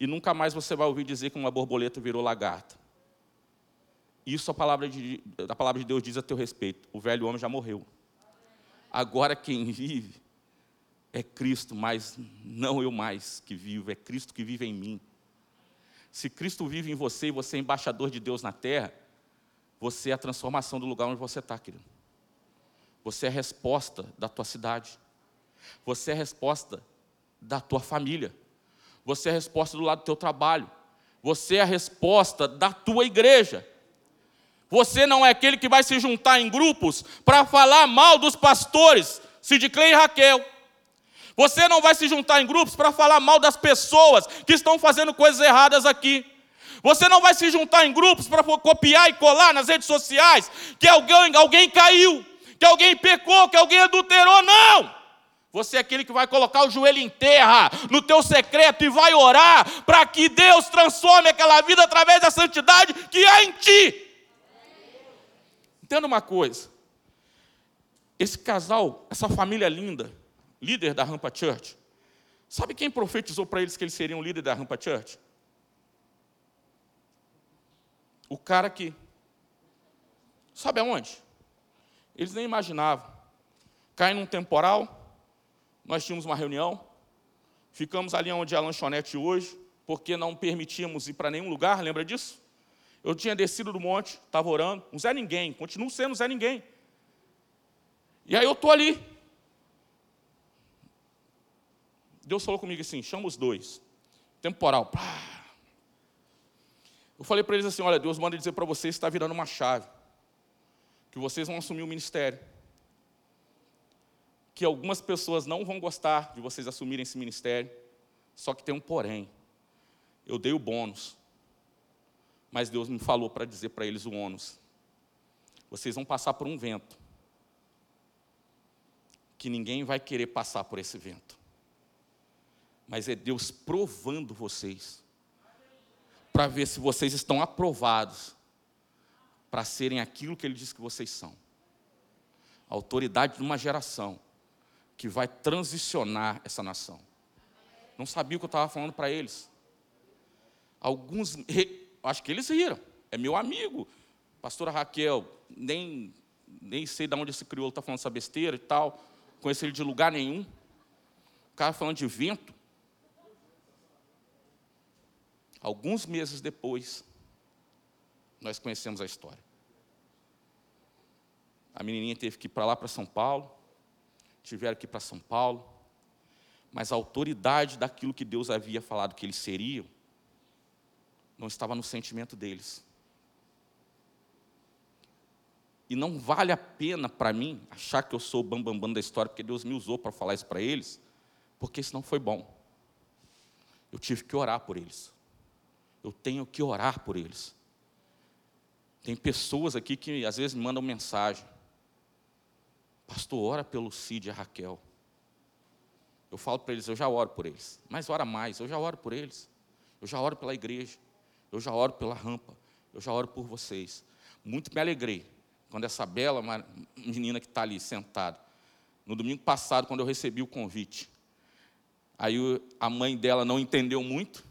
E nunca mais você vai ouvir dizer que uma borboleta virou lagarta. Isso a palavra de, a palavra de Deus diz a teu respeito. O velho homem já morreu. Agora quem vive é Cristo, mas não eu mais que vivo, é Cristo que vive em mim. Se Cristo vive em você e você é embaixador de Deus na terra, você é a transformação do lugar onde você está, querido. Você é a resposta da tua cidade. Você é a resposta da tua família. Você é a resposta do lado do teu trabalho. Você é a resposta da tua igreja. Você não é aquele que vai se juntar em grupos para falar mal dos pastores, Sid e Raquel. Você não vai se juntar em grupos para falar mal das pessoas que estão fazendo coisas erradas aqui. Você não vai se juntar em grupos para copiar e colar nas redes sociais que alguém, alguém caiu, que alguém pecou, que alguém adulterou. Não! Você é aquele que vai colocar o joelho em terra, no teu secreto, e vai orar para que Deus transforme aquela vida através da santidade que há em ti. Entenda uma coisa: esse casal, essa família linda, líder da Rampa Church. Sabe quem profetizou para eles que eles seriam líder da Rampa Church? O cara que. Sabe aonde? Eles nem imaginavam. Cai num temporal, nós tínhamos uma reunião, ficamos ali onde é a lanchonete hoje, porque não permitíamos ir para nenhum lugar, lembra disso? Eu tinha descido do monte, estava orando, um Zé Ninguém, continuo sendo Zé Ninguém. E aí eu estou ali, Deus falou comigo assim: chama os dois. Temporal. Eu falei para eles assim: olha, Deus manda dizer para vocês que está virando uma chave. Que vocês vão assumir o ministério. Que algumas pessoas não vão gostar de vocês assumirem esse ministério. Só que tem um porém. Eu dei o bônus. Mas Deus me falou para dizer para eles o ônus. Vocês vão passar por um vento. Que ninguém vai querer passar por esse vento mas é Deus provando vocês, para ver se vocês estão aprovados para serem aquilo que Ele diz que vocês são. Autoridade de uma geração que vai transicionar essa nação. Não sabia o que eu estava falando para eles. Alguns, acho que eles riram. É meu amigo, pastora Raquel, nem, nem sei de onde esse crioulo está falando essa besteira e tal. Conheço ele de lugar nenhum. O cara falando de vento. Alguns meses depois, nós conhecemos a história. A menininha teve que ir para lá, para São Paulo, tiveram que ir para São Paulo, mas a autoridade daquilo que Deus havia falado que eles seriam, não estava no sentimento deles. E não vale a pena para mim achar que eu sou o bambambam bam, bam da história, porque Deus me usou para falar isso para eles, porque isso não foi bom. Eu tive que orar por eles. Eu tenho que orar por eles. Tem pessoas aqui que às vezes me mandam mensagem. Pastor, ora pelo Cid e a Raquel. Eu falo para eles, eu já oro por eles. Mas ora mais, eu já oro por eles. Eu já oro pela igreja. Eu já oro pela rampa. Eu já oro por vocês. Muito me alegrei quando essa bela menina que está ali sentada, no domingo passado, quando eu recebi o convite, aí a mãe dela não entendeu muito.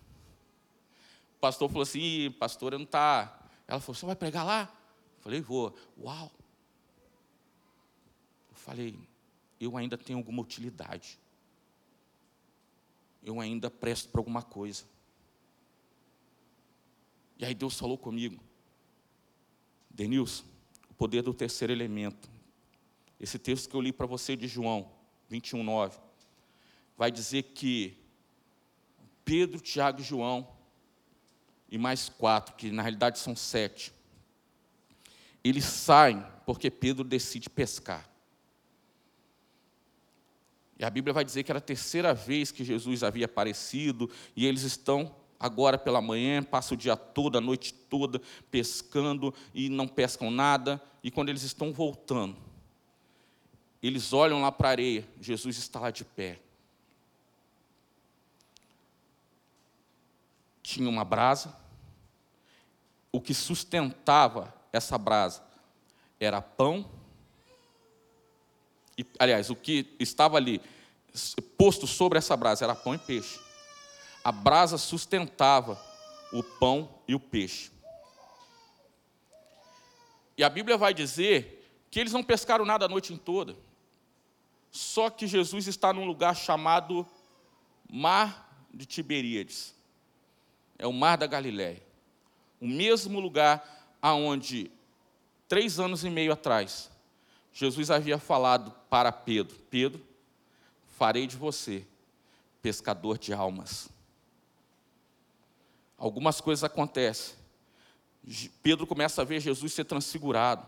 Pastor falou assim: pastora não está. Ela falou: você vai pregar lá? Eu falei: vou. Uau! Eu falei: eu ainda tenho alguma utilidade. Eu ainda presto para alguma coisa. E aí Deus falou comigo: Denilson, o poder do terceiro elemento. Esse texto que eu li para você de João 21, 9, vai dizer que Pedro, Tiago e João, e mais quatro, que na realidade são sete, eles saem porque Pedro decide pescar. E a Bíblia vai dizer que era a terceira vez que Jesus havia aparecido, e eles estão agora pela manhã, passa o dia todo, a noite toda, pescando e não pescam nada. E quando eles estão voltando, eles olham lá para a areia, Jesus está lá de pé. Tinha uma brasa, o que sustentava essa brasa era pão, e, aliás, o que estava ali posto sobre essa brasa era pão e peixe a brasa sustentava o pão e o peixe. E a Bíblia vai dizer que eles não pescaram nada a noite toda. Só que Jesus está num lugar chamado Mar de Tiberíades. É o Mar da Galiléia. O mesmo lugar aonde, três anos e meio atrás, Jesus havia falado para Pedro: Pedro, farei de você pescador de almas algumas coisas acontecem. Pedro começa a ver Jesus ser transfigurado.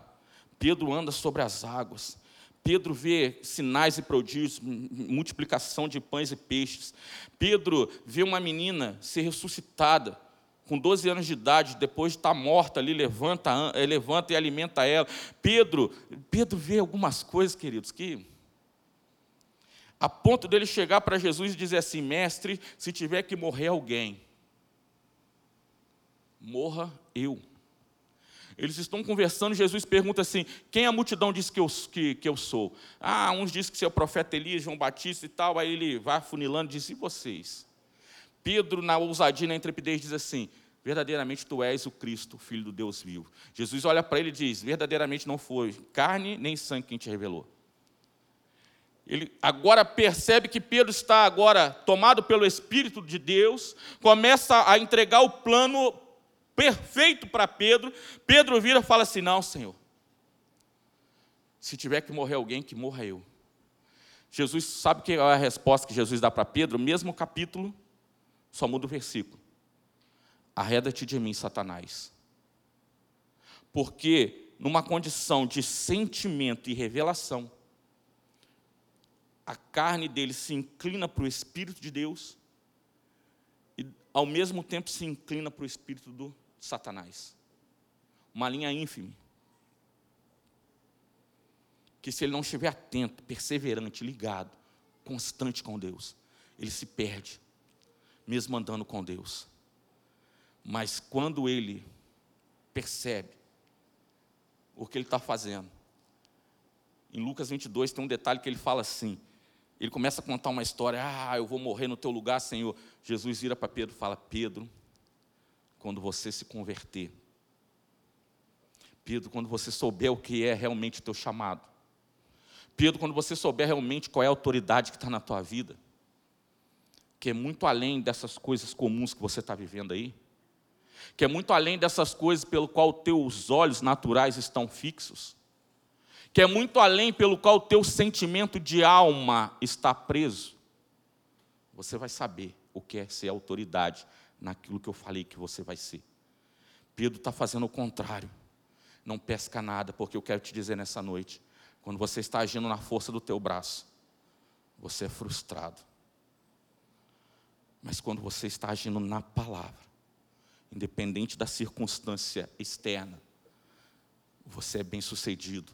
Pedro anda sobre as águas. Pedro vê sinais e prodígios, multiplicação de pães e peixes. Pedro vê uma menina ser ressuscitada com 12 anos de idade, depois de estar morta ali, levanta, eh, levanta e alimenta ela. Pedro, Pedro vê algumas coisas, queridos, que a ponto dele chegar para Jesus e dizer assim: Mestre, se tiver que morrer alguém, morra eu. Eles estão conversando, Jesus pergunta assim: quem a multidão diz que eu, que, que eu sou? Ah, uns dizem que você é o profeta Elias, João Batista e tal. Aí ele vai afunilando e diz: e vocês? Pedro, na ousadia, na intrepidez, diz assim: verdadeiramente tu és o Cristo, filho do Deus vivo. Jesus olha para ele e diz: verdadeiramente não foi carne nem sangue quem te revelou. Ele agora percebe que Pedro está agora tomado pelo Espírito de Deus, começa a entregar o plano perfeito para Pedro. Pedro vira e fala assim: Não, Senhor, se tiver que morrer alguém, que morra eu. Jesus, sabe que é a resposta que Jesus dá para Pedro? Mesmo capítulo, só muda o versículo. Arreda-te de mim, Satanás. Porque, numa condição de sentimento e revelação, a carne dele se inclina para o Espírito de Deus e, ao mesmo tempo, se inclina para o Espírito do Satanás. Uma linha ínfime. Que se ele não estiver atento, perseverante, ligado, constante com Deus, ele se perde, mesmo andando com Deus. Mas quando ele percebe o que ele está fazendo, em Lucas 22 tem um detalhe que ele fala assim: ele começa a contar uma história, ah, eu vou morrer no teu lugar, Senhor. Jesus vira para Pedro e fala: Pedro, quando você se converter. Pedro, quando você souber o que é realmente o teu chamado. Pedro, quando você souber realmente qual é a autoridade que está na tua vida, que é muito além dessas coisas comuns que você está vivendo aí, que é muito além dessas coisas pelo qual teus olhos naturais estão fixos, que é muito além pelo qual teu sentimento de alma está preso, você vai saber o que é ser autoridade naquilo que eu falei que você vai ser. Pedro está fazendo o contrário. Não pesca nada, porque eu quero te dizer nessa noite, quando você está agindo na força do teu braço, você é frustrado. Mas quando você está agindo na palavra, independente da circunstância externa, você é bem sucedido.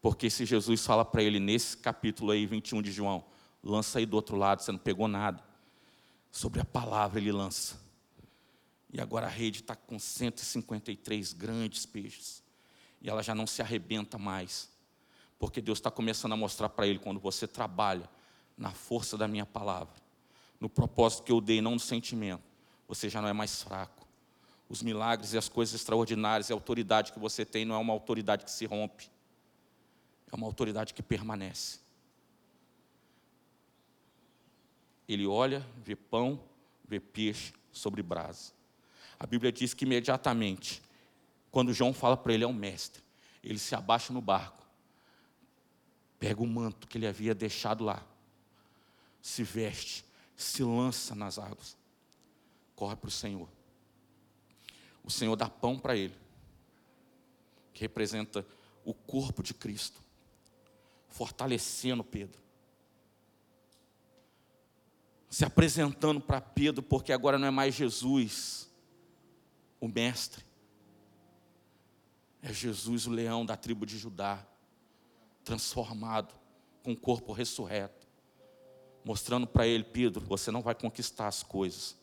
Porque se Jesus fala para ele nesse capítulo aí, 21 de João, lança aí do outro lado, você não pegou nada. Sobre a palavra ele lança. E agora a rede está com 153 grandes peixes. E ela já não se arrebenta mais. Porque Deus está começando a mostrar para ele quando você trabalha na força da minha palavra, no propósito que eu dei, não no sentimento, você já não é mais fraco. Os milagres e as coisas extraordinárias e a autoridade que você tem não é uma autoridade que se rompe, é uma autoridade que permanece. Ele olha, vê pão, vê peixe sobre brasa. A Bíblia diz que imediatamente, quando João fala para ele, é um mestre, ele se abaixa no barco, pega o manto que ele havia deixado lá, se veste, se lança nas águas, corre para o Senhor. O Senhor dá pão para ele, que representa o corpo de Cristo, fortalecendo Pedro. Se apresentando para Pedro, porque agora não é mais Jesus, o mestre, é Jesus, o leão da tribo de Judá, transformado, com o corpo ressurreto, mostrando para ele: Pedro, você não vai conquistar as coisas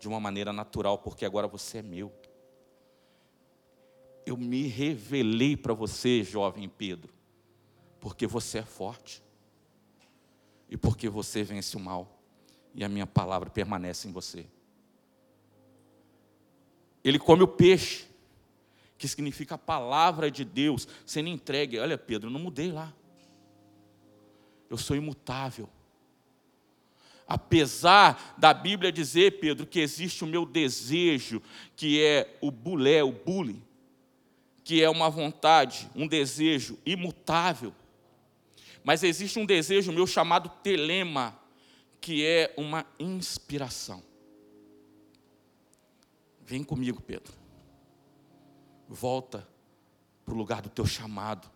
de uma maneira natural, porque agora você é meu. Eu me revelei para você, jovem Pedro, porque você é forte e porque você vence o mal e a minha palavra permanece em você. Ele come o peixe, que significa a palavra de Deus sendo entregue. Olha, Pedro, eu não mudei lá. Eu sou imutável. Apesar da Bíblia dizer, Pedro, que existe o meu desejo, que é o bulé, o bullying, que é uma vontade, um desejo imutável. Mas existe um desejo meu chamado telema, que é uma inspiração. Vem comigo, Pedro. Volta para o lugar do teu chamado.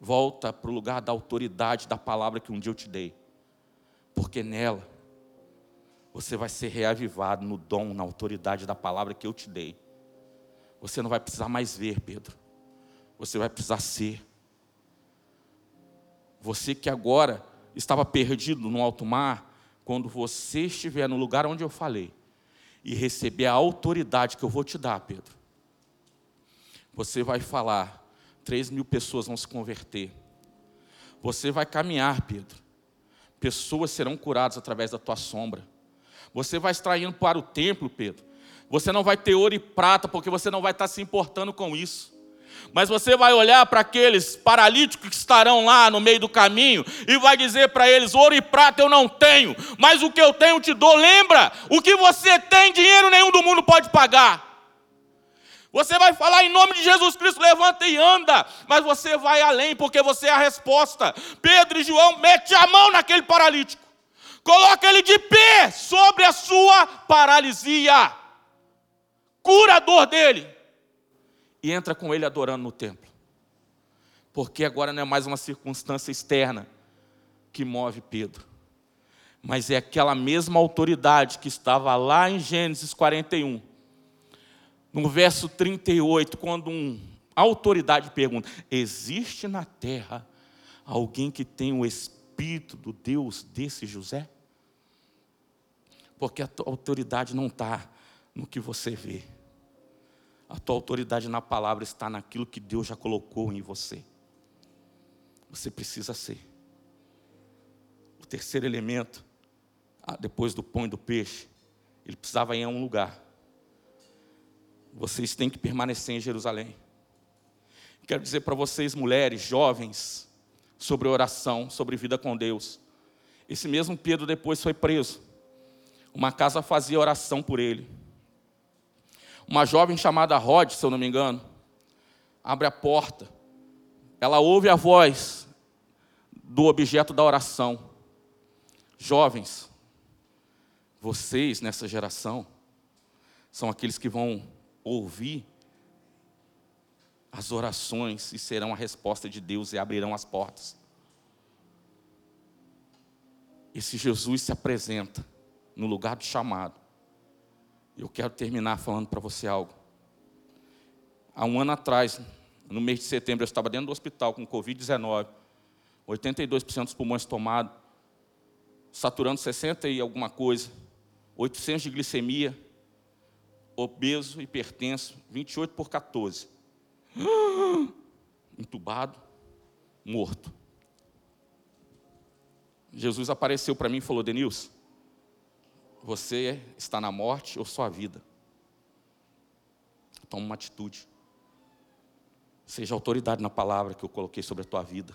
Volta para o lugar da autoridade da palavra que um dia eu te dei. Porque nela você vai ser reavivado no dom, na autoridade da palavra que eu te dei. Você não vai precisar mais ver, Pedro. Você vai precisar ser. Você que agora estava perdido no alto mar, quando você estiver no lugar onde eu falei e receber a autoridade que eu vou te dar, Pedro, você vai falar, três mil pessoas vão se converter. Você vai caminhar, Pedro. Pessoas serão curadas através da tua sombra. Você vai estar indo para o templo, Pedro. Você não vai ter ouro e prata, porque você não vai estar se importando com isso. Mas você vai olhar para aqueles paralíticos que estarão lá no meio do caminho e vai dizer para eles: ouro e prata eu não tenho, mas o que eu tenho te dou. Lembra, o que você tem, dinheiro nenhum do mundo pode pagar. Você vai falar em nome de Jesus Cristo, levanta e anda, mas você vai além, porque você é a resposta. Pedro e João mete a mão naquele paralítico, coloca ele de pé sobre a sua paralisia, cura a dor dele e entra com ele adorando no templo. Porque agora não é mais uma circunstância externa que move Pedro, mas é aquela mesma autoridade que estava lá em Gênesis 41, no verso 38, quando uma autoridade pergunta: Existe na terra alguém que tem o espírito do Deus desse José? Porque a autoridade não está no que você vê a tua autoridade na palavra está naquilo que Deus já colocou em você. Você precisa ser. O terceiro elemento, ah, depois do pão e do peixe, ele precisava ir a um lugar. Vocês têm que permanecer em Jerusalém. Quero dizer para vocês, mulheres, jovens, sobre oração, sobre vida com Deus. Esse mesmo Pedro depois foi preso. Uma casa fazia oração por ele. Uma jovem chamada Rod, se eu não me engano, abre a porta. Ela ouve a voz do objeto da oração. Jovens, vocês nessa geração são aqueles que vão ouvir as orações e serão a resposta de Deus e abrirão as portas. Esse Jesus se apresenta no lugar do chamado. Eu quero terminar falando para você algo. Há um ano atrás, no mês de setembro, eu estava dentro do hospital com Covid-19, 82% dos pulmões tomados, saturando 60 e alguma coisa, 800 de glicemia, obeso, hipertenso, 28 por 14. Entubado, morto. Jesus apareceu para mim e falou: Denilson, você está na morte ou sua vida? Toma uma atitude. Seja autoridade na palavra que eu coloquei sobre a tua vida.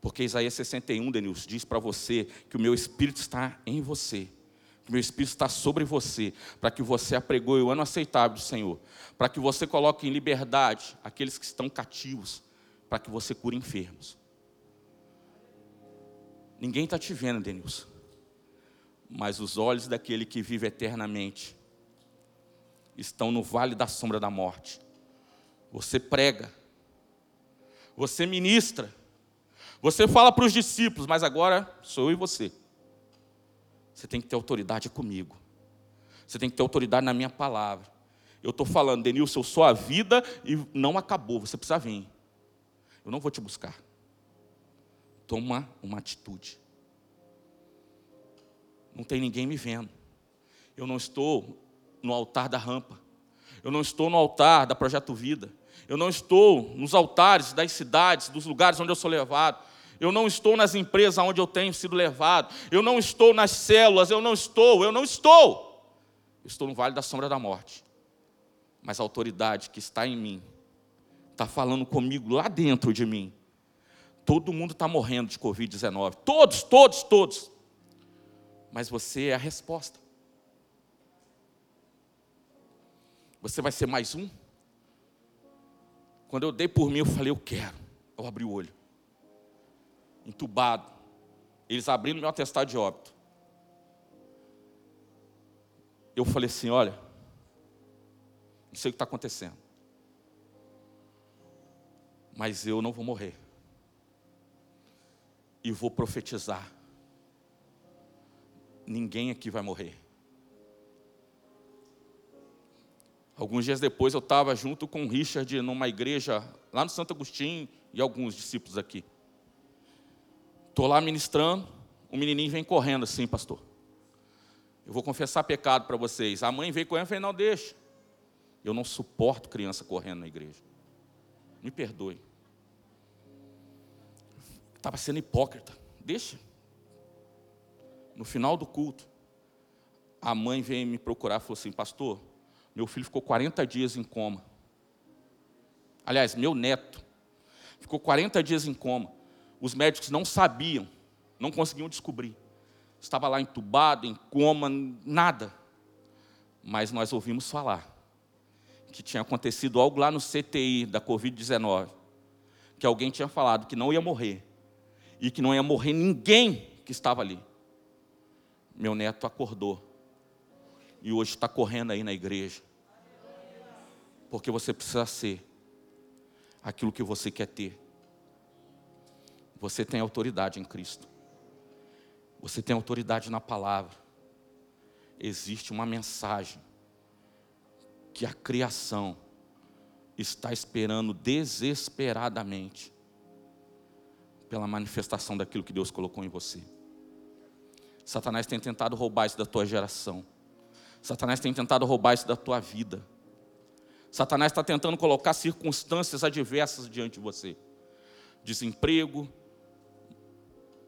Porque Isaías 61, Denilson, diz para você que o meu Espírito está em você. Que meu Espírito está sobre você. Para que você apregoe o ano aceitável do Senhor. Para que você coloque em liberdade aqueles que estão cativos. Para que você cure enfermos. Ninguém está te vendo, Denilson. Mas os olhos daquele que vive eternamente estão no vale da sombra da morte. Você prega, você ministra, você fala para os discípulos, mas agora sou eu e você. Você tem que ter autoridade comigo. Você tem que ter autoridade na minha palavra. Eu estou falando, Denilson, eu sou a vida e não acabou, você precisa vir. Eu não vou te buscar toma uma atitude. Não tem ninguém me vendo. Eu não estou no altar da rampa. Eu não estou no altar da Projeto Vida. Eu não estou nos altares das cidades, dos lugares onde eu sou levado. Eu não estou nas empresas onde eu tenho sido levado. Eu não estou nas células. Eu não estou. Eu não estou. Eu estou no vale da sombra da morte. Mas a autoridade que está em mim está falando comigo lá dentro de mim Todo mundo está morrendo de Covid-19. Todos, todos, todos. Mas você é a resposta. Você vai ser mais um? Quando eu dei por mim, eu falei, eu quero. Eu abri o olho. Entubado. Eles abriram meu atestado de óbito. Eu falei assim: olha, não sei o que está acontecendo. Mas eu não vou morrer e vou profetizar. Ninguém aqui vai morrer. Alguns dias depois eu estava junto com o Richard numa igreja lá no Santo Agostinho e alguns discípulos aqui. Estou lá ministrando, o menininho vem correndo assim, pastor. Eu vou confessar pecado para vocês. A mãe veio correndo e falei, não, deixa. Eu não suporto criança correndo na igreja. Me perdoe. Estava sendo hipócrita. Deixa. No final do culto, a mãe veio me procurar e falou assim: Pastor, meu filho ficou 40 dias em coma. Aliás, meu neto ficou 40 dias em coma. Os médicos não sabiam, não conseguiam descobrir. Estava lá entubado, em coma, nada. Mas nós ouvimos falar que tinha acontecido algo lá no CTI da Covid-19, que alguém tinha falado que não ia morrer, e que não ia morrer ninguém que estava ali. Meu neto acordou e hoje está correndo aí na igreja, porque você precisa ser aquilo que você quer ter. Você tem autoridade em Cristo, você tem autoridade na palavra. Existe uma mensagem que a criação está esperando desesperadamente pela manifestação daquilo que Deus colocou em você. Satanás tem tentado roubar isso da tua geração. Satanás tem tentado roubar isso da tua vida. Satanás está tentando colocar circunstâncias adversas diante de você: desemprego,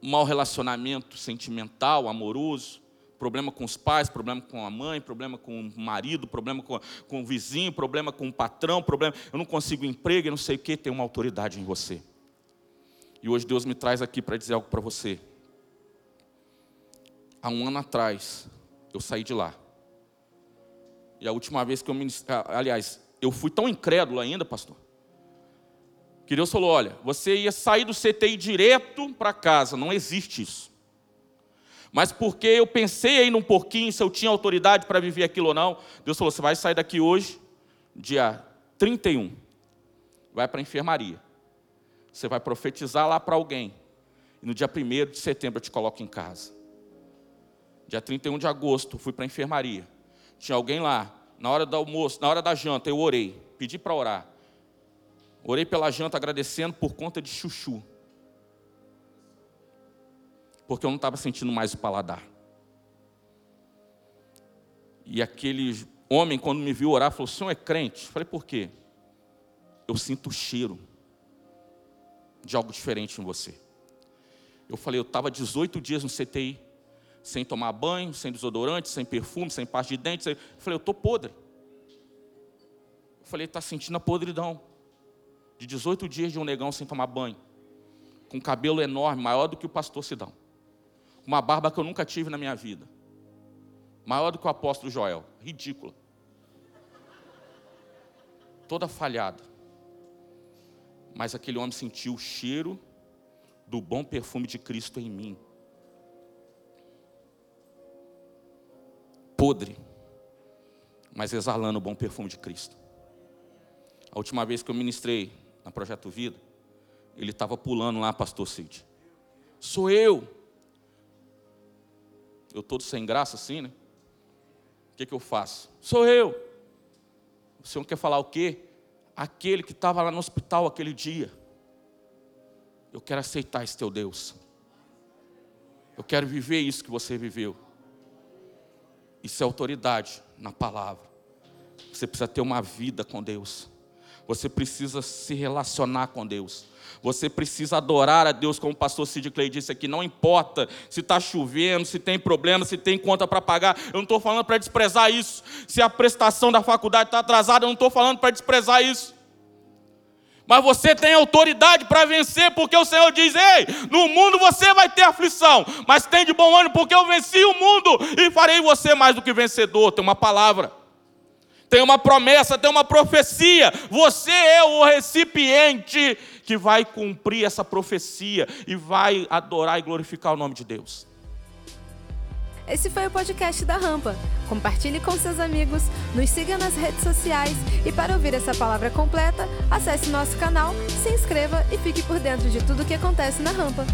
mau relacionamento sentimental, amoroso, problema com os pais, problema com a mãe, problema com o marido, problema com, com o vizinho, problema com o patrão, problema. Eu não consigo emprego, eu não sei o que, tem uma autoridade em você. E hoje Deus me traz aqui para dizer algo para você. Há um ano atrás, eu saí de lá. E a última vez que eu ministrei, aliás, eu fui tão incrédulo ainda, pastor, que Deus falou: olha, você ia sair do CTI direto para casa, não existe isso. Mas porque eu pensei aí num pouquinho se eu tinha autoridade para viver aquilo ou não, Deus falou: você vai sair daqui hoje, dia 31, vai para a enfermaria. Você vai profetizar lá para alguém. E no dia 1 de setembro eu te coloco em casa. Dia 31 de agosto, fui para a enfermaria. Tinha alguém lá, na hora do almoço, na hora da janta, eu orei, pedi para orar. Orei pela janta agradecendo por conta de chuchu. Porque eu não estava sentindo mais o paladar. E aquele homem, quando me viu orar, falou: O senhor é crente? Eu falei: Por quê? Eu sinto o cheiro de algo diferente em você. Eu falei: Eu estava 18 dias no CTI, sem tomar banho, sem desodorante, sem perfume, sem pasta de dente. Eu falei: Eu estou podre. Eu falei: Está sentindo a podridão de 18 dias de um negão sem tomar banho, com cabelo enorme, maior do que o pastor Sidão, uma barba que eu nunca tive na minha vida, maior do que o apóstolo Joel, ridícula, toda falhada. Mas aquele homem sentiu o cheiro do bom perfume de Cristo em mim. Podre, mas exalando o bom perfume de Cristo. A última vez que eu ministrei na Projeto Vida, ele estava pulando lá, pastor Cid. Sou eu. Eu todo sem graça assim, né? O que, que eu faço? Sou eu. O senhor quer falar o quê? Aquele que estava lá no hospital aquele dia. Eu quero aceitar esse teu Deus. Eu quero viver isso que você viveu. Isso é autoridade na palavra. Você precisa ter uma vida com Deus. Você precisa se relacionar com Deus. Você precisa adorar a Deus, como o pastor Sid Clay disse aqui. Não importa se está chovendo, se tem problema, se tem conta para pagar. Eu não estou falando para desprezar isso. Se a prestação da faculdade está atrasada, eu não estou falando para desprezar isso. Mas você tem autoridade para vencer, porque o Senhor diz: Ei, no mundo você vai ter aflição, mas tem de bom ânimo, porque eu venci o mundo e farei você mais do que vencedor. Tem uma palavra tem uma promessa, tem uma profecia. Você é o recipiente que vai cumprir essa profecia e vai adorar e glorificar o nome de Deus. Esse foi o podcast da Rampa. Compartilhe com seus amigos, nos siga nas redes sociais e para ouvir essa palavra completa, acesse nosso canal, se inscreva e fique por dentro de tudo o que acontece na Rampa.